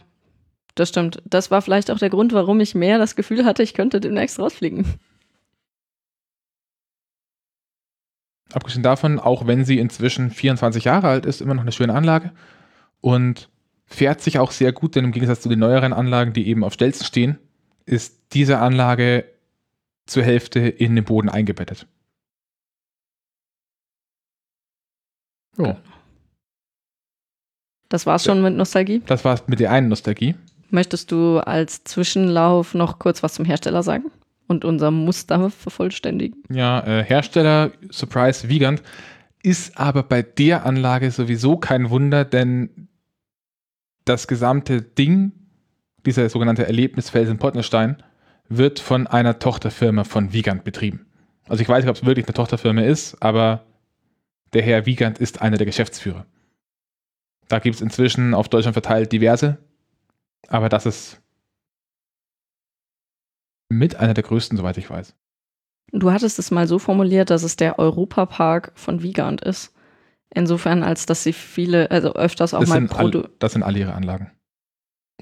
Das stimmt. Das war vielleicht auch der Grund, warum ich mehr das Gefühl hatte, ich könnte demnächst rausfliegen.
Abgesehen davon, auch wenn sie inzwischen 24 Jahre alt ist, immer noch eine schöne Anlage und fährt sich auch sehr gut, denn im Gegensatz zu den neueren Anlagen, die eben auf Stelzen stehen, ist diese Anlage zur Hälfte in den Boden eingebettet.
Oh. Das war's schon mit Nostalgie?
Das war's mit der einen Nostalgie.
Möchtest du als Zwischenlauf noch kurz was zum Hersteller sagen und unser Muster vervollständigen?
Ja, äh, Hersteller Surprise Vigant ist aber bei der Anlage sowieso kein Wunder, denn das gesamte Ding, dieser sogenannte Erlebnisfelsen Pottnerstein, wird von einer Tochterfirma von Vigant betrieben. Also ich weiß nicht, ob es wirklich eine Tochterfirma ist, aber der Herr Vigant ist einer der Geschäftsführer. Da gibt es inzwischen auf Deutschland verteilt diverse aber das ist mit einer der größten, soweit ich weiß.
Du hattest es mal so formuliert, dass es der Europapark von Wiegand ist. Insofern, als dass sie viele, also öfters auch
das
mal
sind all, Das sind alle ihre Anlagen.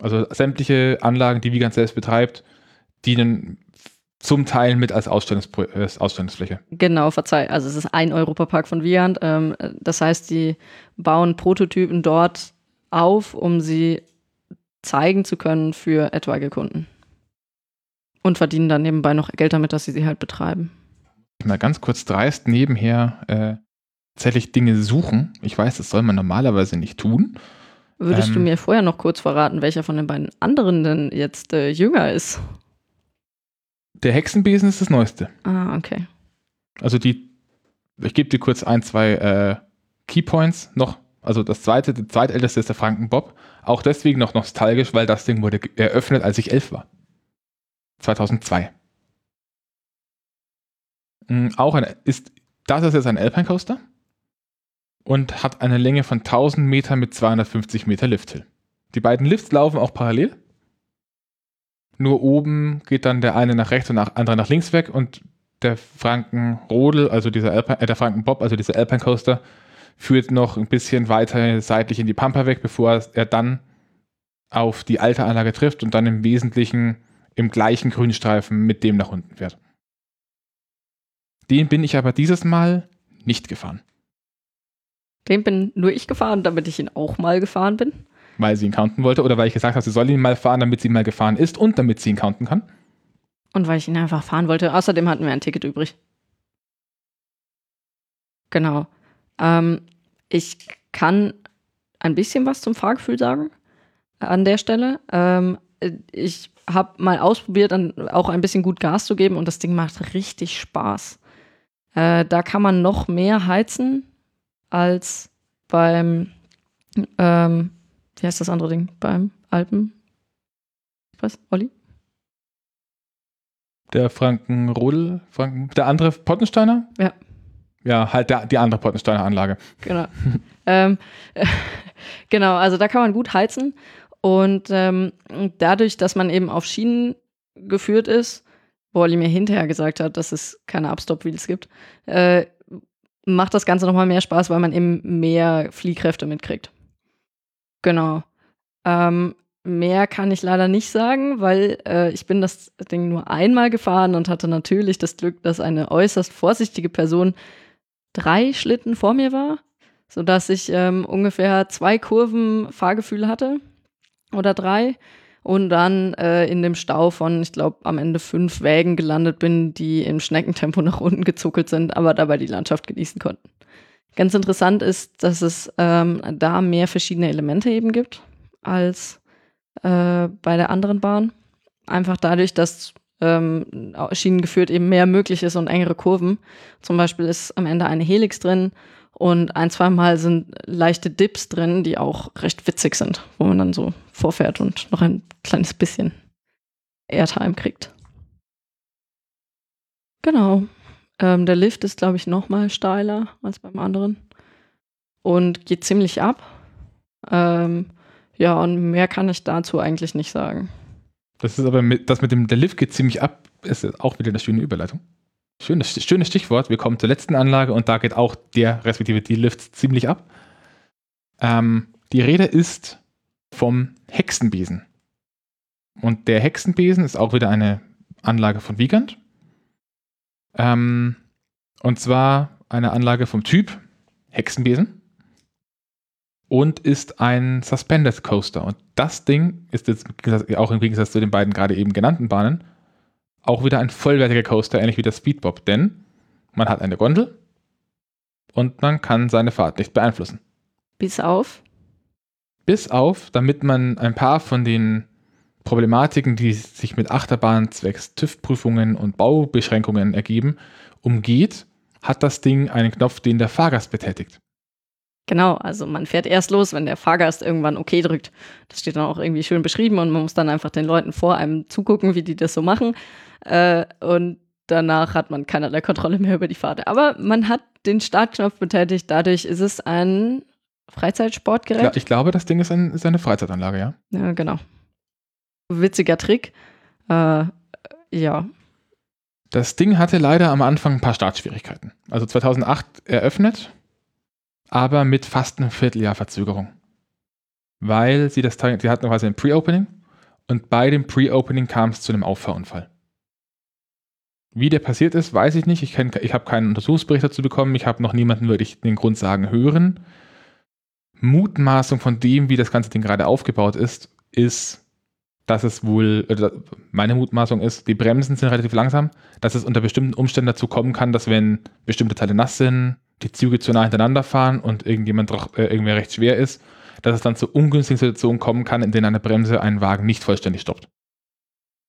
Also sämtliche Anlagen, die Wiegand selbst betreibt, dienen zum Teil mit als, Ausstellungs als Ausstellungsfläche.
Genau, verzeih. Also es ist ein Europapark von Wiegand. Ähm, das heißt, die bauen Prototypen dort auf, um sie zeigen zu können für etwaige Kunden. Und verdienen dann nebenbei noch Geld damit, dass sie sie halt betreiben.
Mal ganz kurz dreist nebenher äh, tatsächlich Dinge suchen. Ich weiß, das soll man normalerweise nicht tun.
Würdest ähm, du mir vorher noch kurz verraten, welcher von den beiden anderen denn jetzt äh, jünger ist?
Der Hexenbesen ist das Neueste.
Ah, okay.
Also die, ich gebe dir kurz ein, zwei äh, Keypoints noch also das zweite, der zweitälteste ist der Frankenbob. Auch deswegen noch nostalgisch, weil das Ding wurde eröffnet, als ich elf war. 2002. Mhm, auch ein, ist, das ist jetzt ein Alpine Coaster und hat eine Länge von 1000 Meter mit 250 Meter Lifthill. Die beiden Lifts laufen auch parallel. Nur oben geht dann der eine nach rechts und der andere nach links weg und der Frankenrodel, also dieser Alpine, äh, der Frankenbob, also dieser Alpine Coaster, führt noch ein bisschen weiter seitlich in die Pampa weg, bevor er dann auf die alte Anlage trifft und dann im Wesentlichen im gleichen Grünstreifen mit dem nach unten fährt. Den bin ich aber dieses Mal nicht gefahren.
Den bin nur ich gefahren, damit ich ihn auch mal gefahren bin.
Weil sie ihn counten wollte oder weil ich gesagt habe, sie soll ihn mal fahren, damit sie mal gefahren ist und damit sie ihn counten kann.
und weil ich ihn einfach fahren wollte. Außerdem hatten wir ein Ticket übrig. Genau. Ähm, ich kann ein bisschen was zum Fahrgefühl sagen an der Stelle. Ähm, ich habe mal ausprobiert, auch ein bisschen gut Gas zu geben und das Ding macht richtig Spaß. Äh, da kann man noch mehr heizen als beim, ähm, wie heißt das andere Ding? Beim Alpen? Was, Olli?
Der Frankenrodel, Franken, der andere Pottensteiner?
Ja.
Ja, halt der, die andere Pottensteiner Anlage.
Genau. ähm, genau, also da kann man gut heizen und ähm, dadurch, dass man eben auf Schienen geführt ist, wo Olli mir hinterher gesagt hat, dass es keine Upstop-Wheels gibt, äh, macht das Ganze nochmal mehr Spaß, weil man eben mehr Fliehkräfte mitkriegt. Genau. Ähm, mehr kann ich leider nicht sagen, weil äh, ich bin das Ding nur einmal gefahren und hatte natürlich das Glück, dass eine äußerst vorsichtige Person drei Schlitten vor mir war, sodass ich ähm, ungefähr zwei Kurven Fahrgefühl hatte oder drei und dann äh, in dem Stau von, ich glaube, am Ende fünf Wägen gelandet bin, die im Schneckentempo nach unten gezuckelt sind, aber dabei die Landschaft genießen konnten. Ganz interessant ist, dass es ähm, da mehr verschiedene Elemente eben gibt als äh, bei der anderen Bahn. Einfach dadurch, dass ähm, Schienen geführt eben mehr möglich ist und engere Kurven. Zum Beispiel ist am Ende eine Helix drin und ein, zweimal sind leichte Dips drin, die auch recht witzig sind, wo man dann so vorfährt und noch ein kleines bisschen Airtime kriegt. Genau. Ähm, der Lift ist, glaube ich, noch mal steiler als beim anderen und geht ziemlich ab. Ähm, ja, und mehr kann ich dazu eigentlich nicht sagen.
Das ist aber mit, das mit dem, der Lift geht ziemlich ab, ist auch wieder eine schöne Überleitung. Schönes, schönes Stichwort. Wir kommen zur letzten Anlage und da geht auch der, respektive die Lift ziemlich ab. Ähm, die Rede ist vom Hexenbesen. Und der Hexenbesen ist auch wieder eine Anlage von Wiegand. Ähm, und zwar eine Anlage vom Typ Hexenbesen und ist ein Suspended Coaster. Und das Ding ist jetzt auch im Gegensatz zu den beiden gerade eben genannten Bahnen auch wieder ein vollwertiger Coaster, ähnlich wie der Speedbob, denn man hat eine Gondel und man kann seine Fahrt nicht beeinflussen.
Bis auf?
Bis auf, damit man ein paar von den Problematiken, die sich mit Achterbahnen zwecks TÜV-Prüfungen und Baubeschränkungen ergeben, umgeht, hat das Ding einen Knopf, den der Fahrgast betätigt.
Genau, also man fährt erst los, wenn der Fahrgast irgendwann okay drückt. Das steht dann auch irgendwie schön beschrieben und man muss dann einfach den Leuten vor einem zugucken, wie die das so machen. Äh, und danach hat man keinerlei Kontrolle mehr über die Fahrt. Aber man hat den Startknopf betätigt, dadurch ist es ein Freizeitsportgerät. Ja,
ich glaube, das Ding ist, ein, ist eine Freizeitanlage, ja.
Ja, genau. Witziger Trick. Äh, ja.
Das Ding hatte leider am Anfang ein paar Startschwierigkeiten. Also 2008 eröffnet aber mit fast einem Vierteljahr Verzögerung. Weil sie das, sie hatten quasi ein Pre-Opening und bei dem Pre-Opening kam es zu einem Auffahrunfall. Wie der passiert ist, weiß ich nicht. Ich, ich habe keinen Untersuchungsbericht dazu bekommen. Ich habe noch niemanden wirklich den Grund sagen hören. Mutmaßung von dem, wie das ganze Ding gerade aufgebaut ist, ist, dass es wohl, meine Mutmaßung ist, die Bremsen sind relativ langsam, dass es unter bestimmten Umständen dazu kommen kann, dass wenn bestimmte Teile nass sind, die Züge zu nah hintereinander fahren und irgendjemand äh, irgendwer recht schwer ist, dass es dann zu ungünstigen Situationen kommen kann, in denen eine Bremse einen Wagen nicht vollständig stoppt.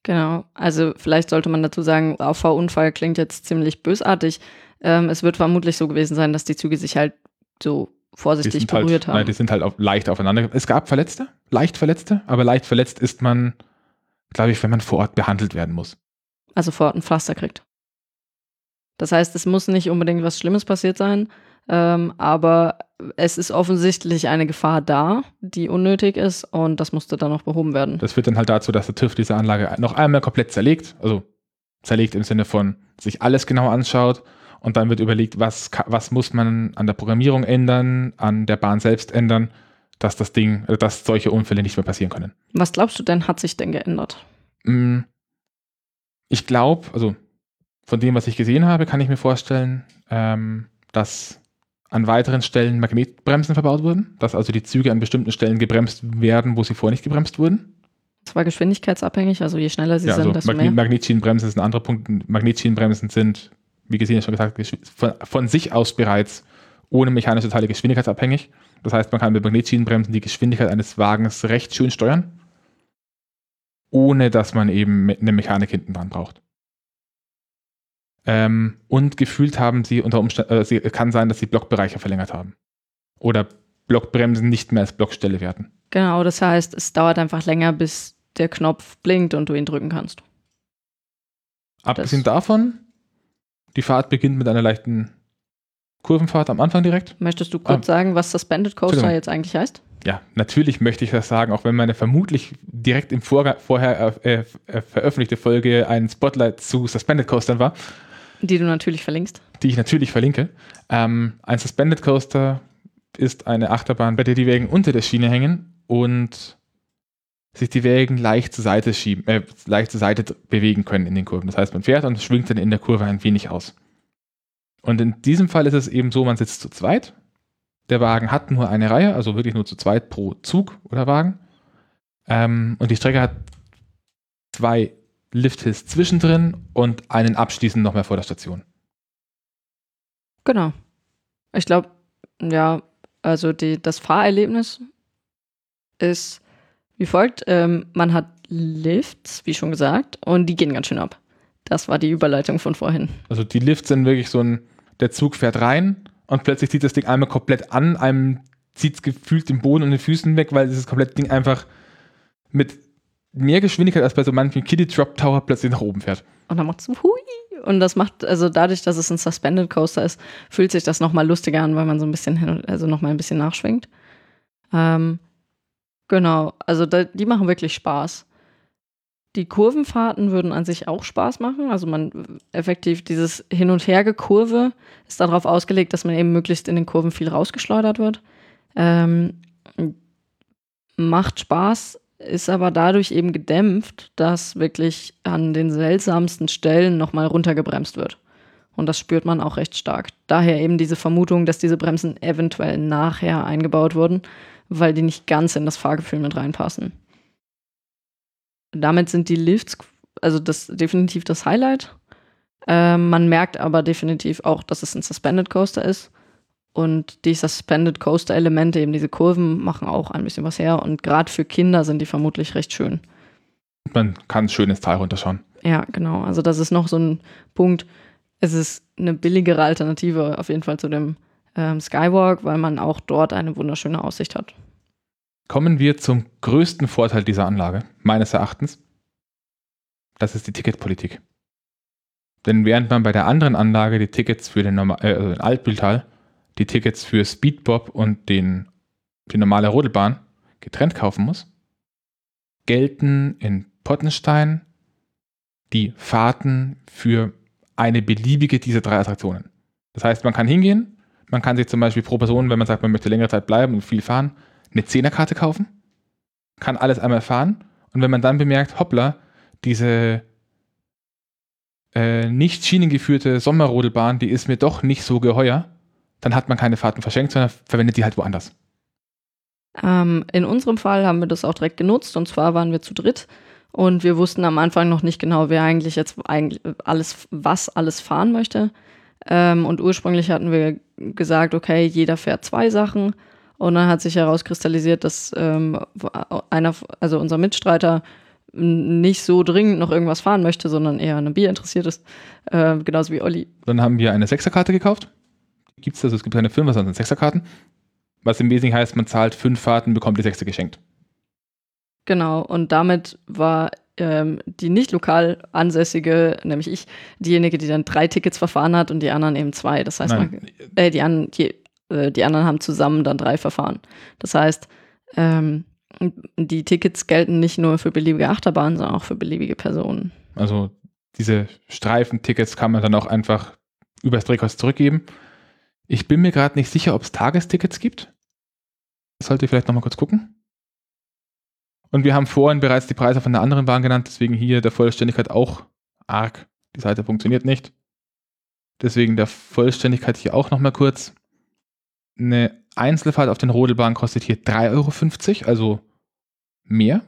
Genau, also vielleicht sollte man dazu sagen, Auffahrunfall klingt jetzt ziemlich bösartig. Ähm, es wird vermutlich so gewesen sein, dass die Züge sich halt so vorsichtig halt- berührt
halt,
haben.
Nein, die sind halt auf, leicht aufeinander. Es gab Verletzte, leicht Verletzte, aber leicht verletzt ist man, glaube ich, wenn man vor Ort behandelt werden muss.
Also vor Ort ein Pflaster kriegt. Das heißt, es muss nicht unbedingt was Schlimmes passiert sein, ähm, aber es ist offensichtlich eine Gefahr da, die unnötig ist und das musste dann noch behoben werden.
Das führt dann halt dazu, dass der TÜV diese Anlage noch einmal komplett zerlegt, also zerlegt im Sinne von sich alles genau anschaut und dann wird überlegt, was, was muss man an der Programmierung ändern, an der Bahn selbst ändern, dass das Ding, äh, dass solche Unfälle nicht mehr passieren können.
Was glaubst du denn, hat sich denn geändert?
Mm, ich glaube, also von dem, was ich gesehen habe, kann ich mir vorstellen, ähm, dass an weiteren Stellen Magnetbremsen verbaut wurden, dass also die Züge an bestimmten Stellen gebremst werden, wo sie vorher nicht gebremst wurden.
Das war geschwindigkeitsabhängig, also je schneller sie
ja,
sind,
also
desto
Magne
mehr.
Magnetschienenbremsen ist ein anderer Punkt. Magnetschienenbremsen sind, wie gesehen schon gesagt, von, von sich aus bereits ohne mechanische Teile geschwindigkeitsabhängig. Das heißt, man kann mit Magnetschienenbremsen die Geschwindigkeit eines Wagens recht schön steuern, ohne dass man eben eine Mechanik hinten dran braucht. Ähm, und gefühlt haben sie unter Umständen, äh, sie, kann sein, dass sie Blockbereiche verlängert haben. Oder Blockbremsen nicht mehr als Blockstelle werden.
Genau, das heißt, es dauert einfach länger, bis der Knopf blinkt und du ihn drücken kannst.
Abgesehen davon, die Fahrt beginnt mit einer leichten Kurvenfahrt am Anfang direkt.
Möchtest du kurz
Ah.
sagen, was Suspended Coaster jetzt eigentlich heißt?
Ja, natürlich möchte ich das sagen, auch wenn meine vermutlich direkt im Vorga vorher äh, äh, veröffentlichte Folge ein Spotlight zu Suspended Coastern war,
Die du natürlich verlinkst.
die ich natürlich verlinke. Ähm, ein Suspended Coaster ist eine Achterbahn, bei der die Wägen unter der Schiene hängen und sich die Wägen leicht zur Seite schieben, äh, leicht zur Seite bewegen können in den Kurven. Das heißt, man fährt und schwingt dann in der Kurve ein wenig aus. Und in diesem Fall ist es eben so, man sitzt zu zweit. Der Wagen hat nur eine Reihe, also wirklich nur zu zweit pro Zug oder Wagen. Ähm, und die Strecke hat zwei Lifthills zwischendrin und einen abschließend noch mehr vor der Station.
Genau. Ich glaube, ja, also die, das Fahrerlebnis ist wie folgt. Ähm, man hat Lifts, wie schon gesagt, und die gehen ganz schön ab. Das war die Überleitung von vorhin.
Also die Lifts sind wirklich so ein, der Zug fährt rein und plötzlich zieht das Ding einmal komplett an, einem zieht es gefühlt den Boden und den Füßen weg, weil dieses komplette Ding einfach mit mehr Geschwindigkeit als bei so manchen Kiddie Drop Tower plötzlich nach oben fährt.
Und dann macht es hui. Und das macht, also dadurch, dass es ein Suspended Coaster ist, fühlt sich das nochmal lustiger an, weil man so ein bisschen hin also nochmal ein bisschen nachschwingt. Ähm, genau, also da, die machen wirklich Spaß. Die Kurvenfahrten würden an sich auch Spaß machen. Also man effektiv dieses Hin- und Hergekurve ist darauf ausgelegt, dass man eben möglichst in den Kurven viel rausgeschleudert wird. Ähm, macht Spaß, ist aber dadurch eben gedämpft, dass wirklich an den seltsamsten Stellen nochmal runtergebremst wird. Und das spürt man auch recht stark. Daher eben diese Vermutung, dass diese Bremsen eventuell nachher eingebaut wurden, weil die nicht ganz in das Fahrgefühl mit reinpassen. Damit sind die Lifts, also das definitiv das Highlight. Ähm, man merkt aber definitiv auch, dass es ein Suspended Coaster ist. Und die Suspended Coaster Elemente, eben diese Kurven, machen auch ein bisschen was her. Und gerade für Kinder sind die vermutlich recht schön.
Man kann schön ins Tal runterschauen.
Ja, genau. Also das ist noch so ein Punkt. Es ist eine billigere Alternative auf jeden Fall zu dem ähm, Skywalk, weil man auch dort eine wunderschöne Aussicht hat.
Kommen wir zum größten Vorteil dieser Anlage, meines Erachtens. Das ist die Ticketpolitik. Denn während man bei der anderen Anlage die Tickets für den, Norma äh, also den Altbühltal, die Tickets für Speedbob und den, die normale Rodelbahn getrennt kaufen muss, gelten in Pottenstein die Fahrten für eine beliebige dieser drei Attraktionen. Das heißt, man kann hingehen, man kann sich zum Beispiel pro Person, wenn man sagt, man möchte längere Zeit bleiben und viel fahren, eine Zehnerkarte kaufen, kann alles einmal fahren und wenn man dann bemerkt, hoppla, diese äh, nicht schienengeführte Sommerrodelbahn, die ist mir doch nicht so geheuer, dann hat man keine Fahrten verschenkt, sondern verwendet die halt woanders.
Ähm, in unserem Fall haben wir das auch direkt genutzt und zwar waren wir zu dritt und wir wussten am Anfang noch nicht genau, wer eigentlich jetzt eigentlich alles, was alles fahren möchte. Ähm, und ursprünglich hatten wir gesagt, okay, jeder fährt zwei Sachen. Und dann hat sich herauskristallisiert, dass ähm, einer, also unser Mitstreiter, nicht so dringend noch irgendwas fahren möchte, sondern eher an einem Bier interessiert ist. Äh, genauso wie Olli.
Dann haben wir eine Sechserkarte gekauft. Gibt es also, es gibt keine Fünfer, sondern Sechserkarten. Was im Wesentlichen heißt, man zahlt fünf Fahrten, bekommt die sechste geschenkt.
Genau, und damit war ähm, die nicht lokal ansässige, nämlich ich, diejenige, die dann drei Tickets verfahren hat und die anderen eben zwei. Das heißt, man, äh, die, an, die, äh, die anderen haben zusammen dann drei verfahren. Das heißt, ähm, die Tickets gelten nicht nur für beliebige Achterbahnen, sondern auch für beliebige Personen.
also diese Streifentickets kann man dann auch einfach übers Drehkreuz zurückgeben. Ich bin mir gerade nicht sicher, ob es Tagestickets gibt. Das sollte ich vielleicht nochmal kurz gucken. Und wir haben vorhin bereits die Preise von der anderen Bahn genannt, deswegen hier der Vollständigkeit auch arg. Die Seite funktioniert nicht. Deswegen der Vollständigkeit hier auch nochmal kurz. Eine Einzelfahrt auf den Rodelbahnen kostet hier 3,50 Euro, also mehr.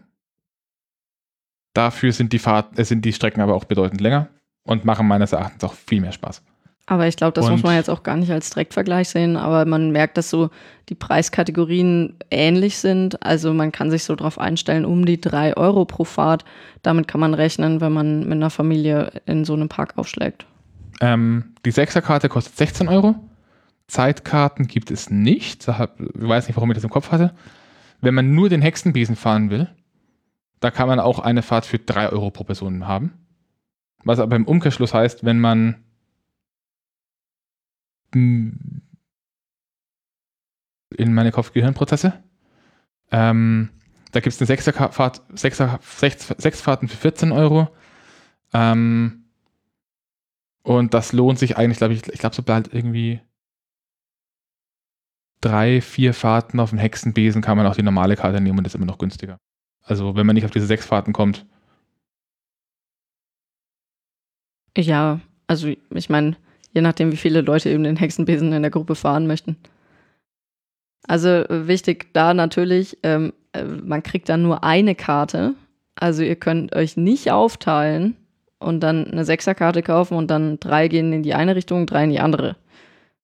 Dafür sind die, Fahrt, äh, sind die Strecken aber auch bedeutend länger und machen meines Erachtens auch viel mehr Spaß.
Aber ich glaube, das
Und-
muss man jetzt auch gar nicht als Direktvergleich sehen, aber man merkt, dass so die Preiskategorien ähnlich sind. Also man kann sich so drauf einstellen, um die drei Euro pro Fahrt. Damit kann man rechnen, wenn man mit einer Familie in so einem Park aufschlägt.
Ähm, die Sechserkarte kostet 16 Euro. Zeitkarten gibt es nicht. Ich weiß nicht, warum ich das im Kopf hatte. Wenn man nur den Hexenbesen fahren will, da kann man auch eine Fahrt für 3 Euro pro Person haben. Was aber im Umkehrschluss heißt, wenn man in meine Kopf-Gehirn-Prozesse, ähm, da gibt es eine Sechserfahrt, Sechser, sechs, sechs Fahrten für 14 Euro. Ähm, und das lohnt sich eigentlich, glaube ich, ich glaube, sobald irgendwie drei, vier Fahrten auf dem Hexenbesen kann man auch die normale Karte nehmen und das ist immer noch günstiger. Also wenn man nicht auf diese sechs Fahrten kommt,
Ja, also ich meine, je nachdem, wie viele Leute eben den Hexenbesen in der Gruppe fahren möchten. Also wichtig da natürlich, ähm, äh, man kriegt dann nur eine Karte. Also ihr könnt euch nicht aufteilen und dann eine Sechserkarte kaufen und dann drei gehen in die eine Richtung, drei in die andere.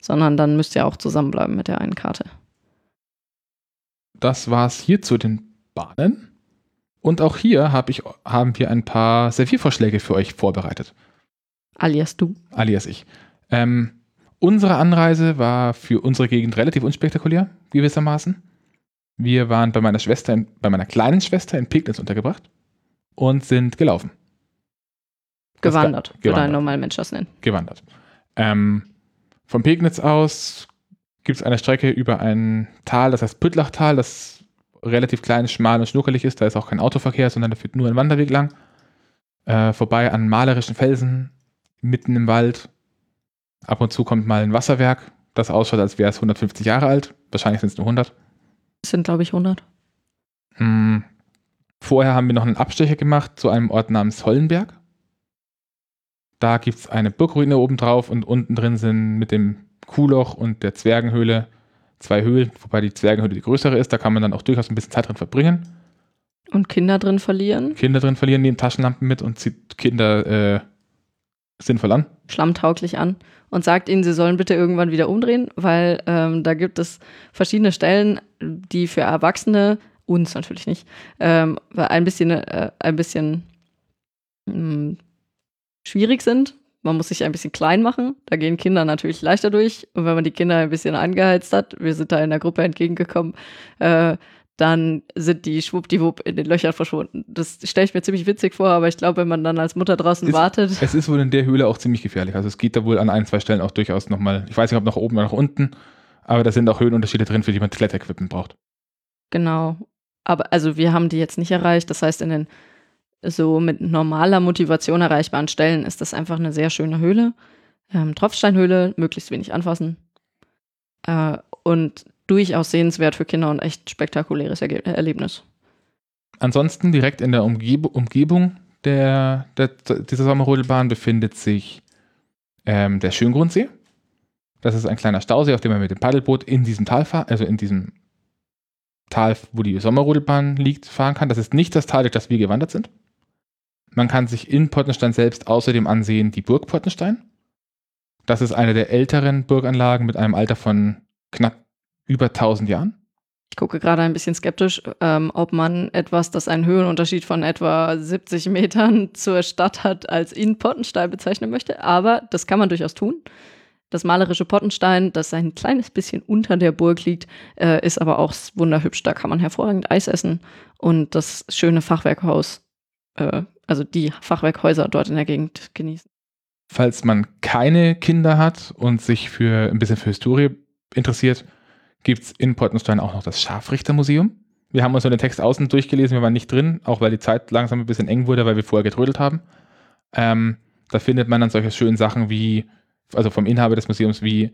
Sondern dann müsst ihr auch zusammenbleiben mit der einen Karte.
das war es hier zu den Bahnen. Und auch hier hab ich, haben wir ein paar Serviervorschläge für euch vorbereitet.
Alias du.
alias ich. Ähm, unsere Anreise war für unsere Gegend relativ unspektakulär, gewissermaßen. Wir waren bei meiner Schwester, in, bei meiner kleinen Schwester in Pegnitz untergebracht und sind gelaufen, Das war-
Gewandert, würde
gewandert.
ein normaler Mensch das nennen.
gewandert. Ähm, von Pegnitz aus gibt es eine Strecke über ein Tal, das heißt Püttlachtal, das relativ klein, schmal und schnuckelig ist. Da ist auch kein Autoverkehr, sondern da führt nur ein Wanderweg lang. Äh, vorbei an malerischen Felsen, mitten im Wald. Ab und zu kommt mal ein Wasserwerk, das ausschaut, als wäre es 150 Jahre alt. Wahrscheinlich sind es nur 100.
Es sind, glaube ich, 100.
Mm, Vorher haben wir noch einen Abstecher gemacht zu einem Ort namens Hollenberg. Da gibt es eine Burgruine oben drauf und unten drin sind mit dem Kuhloch und der Zwergenhöhle zwei Höhlen, wobei die Zwergenhöhle die größere ist. Da kann man dann auch durchaus ein bisschen Zeit drin verbringen.
Und Kinder drin verlieren.
Kinder drin verlieren, nehmen Taschenlampen mit und zieht Kinder äh, sinnvoll an.
schlammtauglich an und sagt ihnen, sie sollen bitte irgendwann wieder umdrehen, weil ähm, da gibt es verschiedene Stellen, die für Erwachsene, uns natürlich nicht, ähm, ein bisschen, äh, ein bisschen mh, schwierig sind. Man muss sich ein bisschen klein machen. Da gehen Kinder natürlich leichter durch. Und wenn man die Kinder ein bisschen angeheizt hat, wir sind da in der Gruppe entgegengekommen, äh, dann sind die schwuppdiwupp in den Löchern verschwunden. Das stelle ich mir ziemlich witzig vor, aber ich glaube, wenn man dann als Mutter draußen
Ist-
wartet.
Es ist wohl in der Höhle auch ziemlich gefährlich. Also es geht da wohl an ein, zwei Stellen auch durchaus nochmal, ich weiß nicht, ob nach oben oder nach unten, aber da sind auch Höhenunterschiede drin, für die man Kletterequipment braucht.
Genau. Aber also wir haben die jetzt nicht erreicht. Das heißt, in den so mit normaler Motivation erreichbaren Stellen ist das einfach eine sehr schöne Höhle. Ähm, Tropfsteinhöhle, möglichst wenig anfassen. Äh, und durchaus sehenswert für Kinder und echt spektakuläres Erge Erlebnis.
Ansonsten direkt in der Umgeb Umgebung der, der, dieser Sommerrodelbahn befindet sich ähm, der Schöngrundsee. Das ist ein kleiner Stausee, auf dem man mit dem Paddelboot in diesem Tal fahren, also in diesem Tal, wo die Sommerrodelbahn liegt, fahren kann. Das ist nicht das Tal, durch das wir gewandert sind. Man kann sich in Pottenstein selbst außerdem ansehen die Burg Pottenstein. Das ist eine der älteren Burganlagen mit einem Alter von knapp über 1000 Jahren.
Ich gucke gerade ein bisschen skeptisch, ähm, ob man etwas, das einen Höhenunterschied von etwa 70 Metern zur Stadt hat, als in Pottenstein bezeichnen möchte. Aber das kann man durchaus tun. Das malerische Pottenstein, das ein kleines bisschen unter der Burg liegt, äh, ist aber auch wunderhübsch. Da kann man hervorragend Eis essen und das schöne Fachwerkhaus, äh, also die Fachwerkhäuser dort in der Gegend genießen.
falls man keine Kinder hat und sich für ein bisschen für Historie interessiert, gibt es in Pottenstein auch noch das Scharfrichtermuseum. Wir haben uns so den Text außen durchgelesen, wir waren nicht drin, auch weil die Zeit langsam ein bisschen eng wurde, weil wir vorher getrödelt haben. Ähm, da findet man dann solche schönen Sachen wie, also vom Inhaber des Museums, wie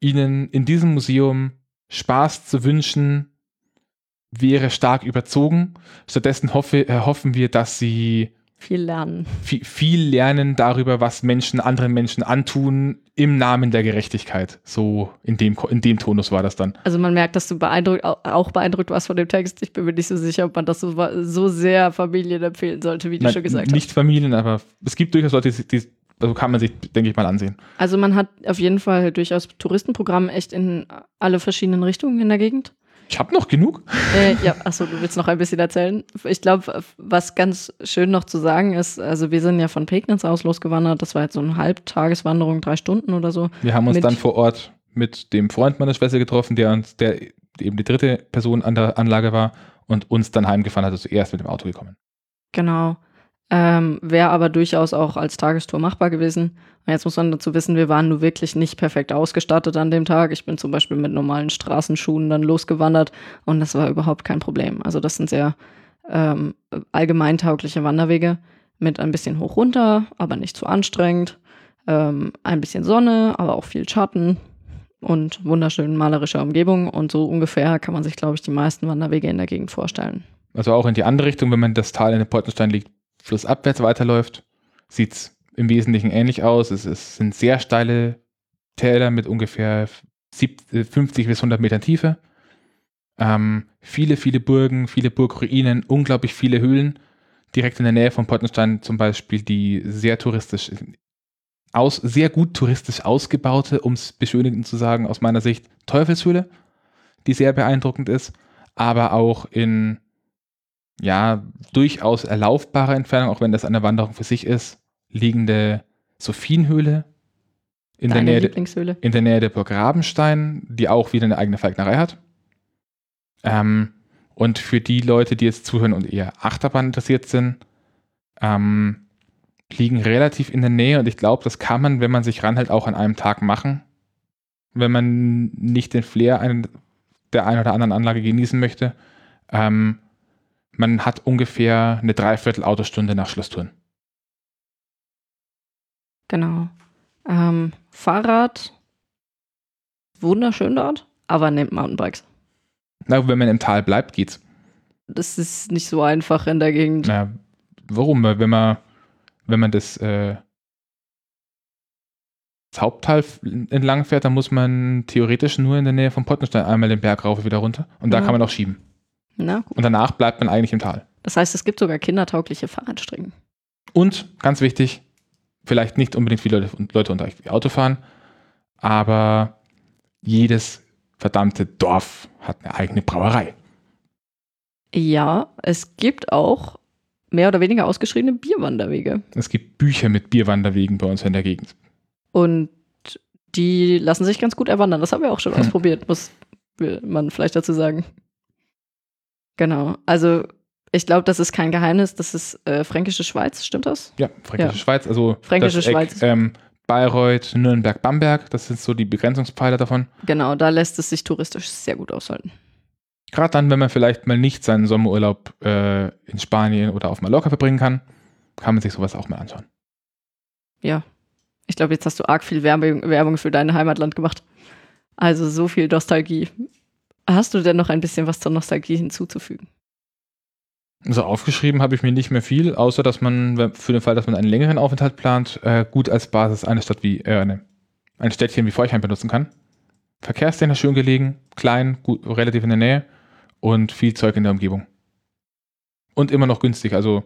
Ihnen in diesem Museum Spaß zu wünschen, wäre stark überzogen. Stattdessen hoffe, äh, hoffen wir, dass Sie
Viel lernen.
viel, viel lernen darüber, was Menschen anderen Menschen antun im Namen der Gerechtigkeit. So in dem, in dem Tonus war das dann.
Also man merkt, dass du beeindruckt, auch beeindruckt warst von dem Text. Ich bin mir nicht so sicher, ob man das so, so sehr Familien empfehlen sollte, wie du
Nein,
schon gesagt
Nicht
hast.
Familien, aber es gibt durchaus Leute, die, die also kann man sich, denke ich mal, ansehen.
Also man hat auf jeden Fall durchaus Touristenprogramm echt in alle verschiedenen Richtungen in der Gegend.
Ich habe noch genug.
Äh, ja, achso, du willst noch ein bisschen erzählen. Ich glaube, was ganz schön noch zu sagen ist, also wir sind ja von Pegnitz aus losgewandert. Das war jetzt so eine Halbtageswanderung, drei Stunden oder so.
Wir haben uns
Mit-
dann vor Ort mit dem Freund meiner Schwester getroffen, der uns, der eben die dritte Person an der Anlage war und uns dann heimgefahren hat, also erst mit dem Auto gekommen.
Genau. Ähm, Wäre aber durchaus auch als Tagestour machbar gewesen. Und jetzt muss man dazu wissen, wir waren nur wirklich nicht perfekt ausgestattet an dem Tag. Ich bin zum Beispiel mit normalen Straßenschuhen dann losgewandert und das war überhaupt kein Problem. Also das sind sehr ähm, allgemeintaugliche Wanderwege mit ein bisschen hoch runter, aber nicht zu anstrengend. Ähm, ein bisschen Sonne, aber auch viel Schatten und wunderschön malerische Umgebung. Und so ungefähr kann man sich, glaube ich, die meisten Wanderwege in der Gegend vorstellen.
Also auch in die andere Richtung, wenn man das Tal in den Pottenstein liegt, flussabwärts weiterläuft, sieht es im Wesentlichen ähnlich aus. Es, es sind sehr steile Täler mit ungefähr sieb- äh, 50 bis 100 Metern Tiefe. Ähm, viele, viele Burgen, viele Burgruinen, unglaublich viele Höhlen. Direkt in der Nähe von Pottenstein zum Beispiel die sehr touristisch, aus, sehr gut touristisch ausgebaute, um es beschönigend zu sagen, aus meiner Sicht, Teufelshöhle, die sehr beeindruckend ist, aber auch in ja, durchaus erlaufbare Entfernung, auch wenn das eine Wanderung für sich ist, liegende Sophienhöhle in der, Nähe, in der Nähe der Burg Rabenstein, die auch wieder eine eigene Falknerei hat. Ähm, und für die Leute, die jetzt zuhören und eher Achterbahn interessiert sind, ähm, liegen relativ in der Nähe und ich glaube, das kann man, wenn man sich ranhält, auch an einem Tag machen. Wenn man nicht den Flair der einen oder anderen Anlage genießen möchte. Ähm, man hat ungefähr eine Dreiviertel Autostunde nach Schlusstouren.
Genau. Ähm, Fahrrad, wunderschön dort, aber nehmt Mountainbikes.
Na, wenn man im Tal bleibt, geht's.
Das ist nicht so einfach in der Gegend.
Na, warum? Weil wenn man, wenn man das, äh, das Haupttal entlang fährt, dann muss man theoretisch nur in der Nähe vom Pottenstein einmal den Berg rauf und wieder runter. Und da
Ja.
kann man auch schieben.
Na gut.
Und danach bleibt man eigentlich im Tal.
Das heißt, es gibt sogar kindertaugliche Fahrradstrecken.
Und ganz wichtig, vielleicht nicht unbedingt viele Leute, Leute unter euch, Auto fahren, aber jedes verdammte Dorf hat eine eigene Brauerei.
Ja, es gibt auch mehr oder weniger ausgeschriebene Bierwanderwege.
Es gibt Bücher mit Bierwanderwegen bei uns in der Gegend.
Und die lassen sich ganz gut erwandern. Das haben wir auch schon
Hm.
ausprobiert, muss man vielleicht dazu sagen. Genau. Also, ich glaube, das ist kein Geheimnis. Das ist äh, Fränkische Schweiz, stimmt das?
Ja, Fränkische
Ja.
Schweiz, also
Fränkische
das Eck,
Schweiz.
Ähm, Bayreuth, Nürnberg, Bamberg, das sind so die Begrenzungspfeiler davon.
Genau, da lässt es sich touristisch sehr gut aushalten.
Gerade dann, wenn man vielleicht mal nicht seinen Sommerurlaub äh, in Spanien oder auf Mallorca verbringen kann, kann man sich sowas auch mal anschauen.
Ja. Ich glaube, jetzt hast du arg viel Werbung, Werbung für dein Heimatland gemacht. Also so viel Nostalgie. Hast du denn noch ein bisschen was zur Nostalgie hinzuzufügen?
So aufgeschrieben habe ich mir nicht mehr viel, außer dass man für den Fall, dass man einen längeren Aufenthalt plant, äh, gut als Basis eine Stadt wie äh, eine, ein Städtchen wie Forchheim benutzen kann. Verkehrstechnisch schön gelegen, klein, gut, relativ in der Nähe und viel Zeug in der Umgebung. Und immer noch günstig. Also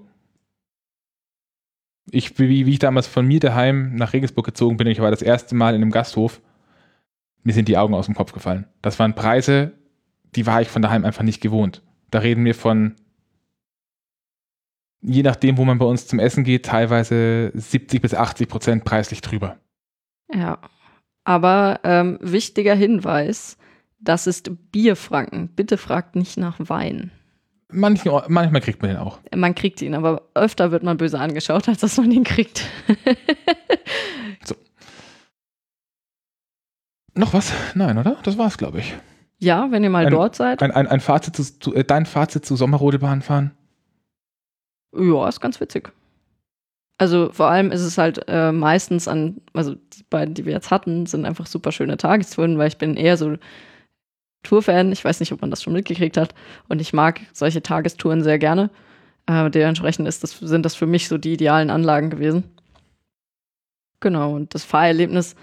ich, wie, wie ich damals von mir daheim nach Regensburg gezogen bin, ich war das erste Mal in einem Gasthof, mir sind die Augen aus dem Kopf gefallen. Das waren Preise, die war ich von daheim einfach nicht gewohnt. Da reden wir von je nachdem, wo man bei uns zum Essen geht, teilweise 70 bis 80 Prozent preislich drüber.
Ja. Aber ähm, wichtiger Hinweis, das ist Bierfranken. Bitte fragt nicht nach Wein.
Manchen, manchmal kriegt man den auch.
Man kriegt ihn, aber öfter wird man böse angeschaut, als dass man ihn kriegt.
Noch was? Nein, oder? Das war's, glaube ich.
Ja, wenn ihr mal
Ein-
dort seid.
Ein, ein, ein Fazit zu, zu, äh, dein Fazit zu Sommerrodebahn fahren?
Ja, ist ganz witzig. Also vor allem ist es halt äh, meistens an, also die beiden, die wir jetzt hatten, sind einfach super schöne Tagestouren, weil ich bin eher so Tourfan. Ich weiß nicht, ob man das schon mitgekriegt hat. Und ich mag solche Tagestouren sehr gerne. Äh, dementsprechend ist das, sind das für mich so die idealen Anlagen gewesen. Genau, und das Fahrerlebnis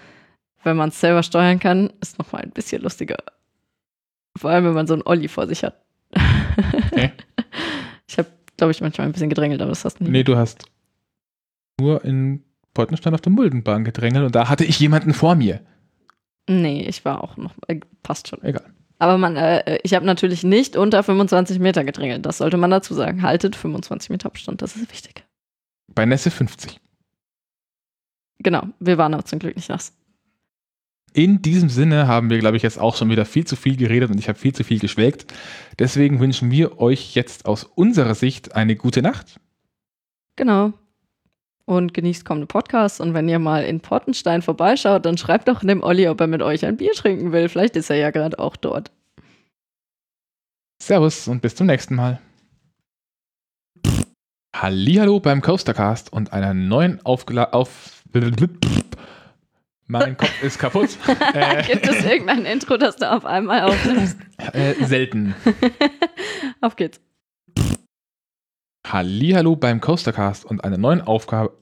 wenn man es selber steuern kann, ist nochmal ein bisschen lustiger. Vor allem, wenn man so einen Olli vor sich hat.
Okay.
Ich habe, glaube ich, manchmal ein bisschen gedrängelt, aber das hast du nie.
Nee, du hast nur in Pottenstein auf der Muldenbahn gedrängelt und da hatte ich jemanden vor mir.
Nee, ich war auch noch, äh, passt schon.
Egal.
Aber man, äh, ich habe natürlich nicht unter 25 Meter gedrängelt. Das sollte man dazu sagen. Haltet 25 Meter Abstand, das ist wichtig.
Bei Nässe 50.
Genau, wir waren aber zum Glück nicht nass.
In diesem Sinne haben wir, glaube ich, jetzt auch schon wieder viel zu viel geredet und ich habe viel zu viel geschwelgt. Deswegen wünschen wir euch jetzt aus unserer Sicht eine gute Nacht.
Genau. Und genießt kommende Podcasts. Und wenn ihr mal in Pottenstein vorbeischaut, dann schreibt doch dem Olli, ob er mit euch ein Bier trinken will. Vielleicht ist er ja gerade auch dort.
Servus und bis zum nächsten Mal. Hallihallo beim Coastercast und einer neuen Aufgela auf Mein Kopf ist kaputt. Äh,
Gibt es irgendein Intro, das du auf einmal aufnimmst?
äh, selten.
auf geht's.
Hallihallo beim Coastercast und einer neuen Aufgabe.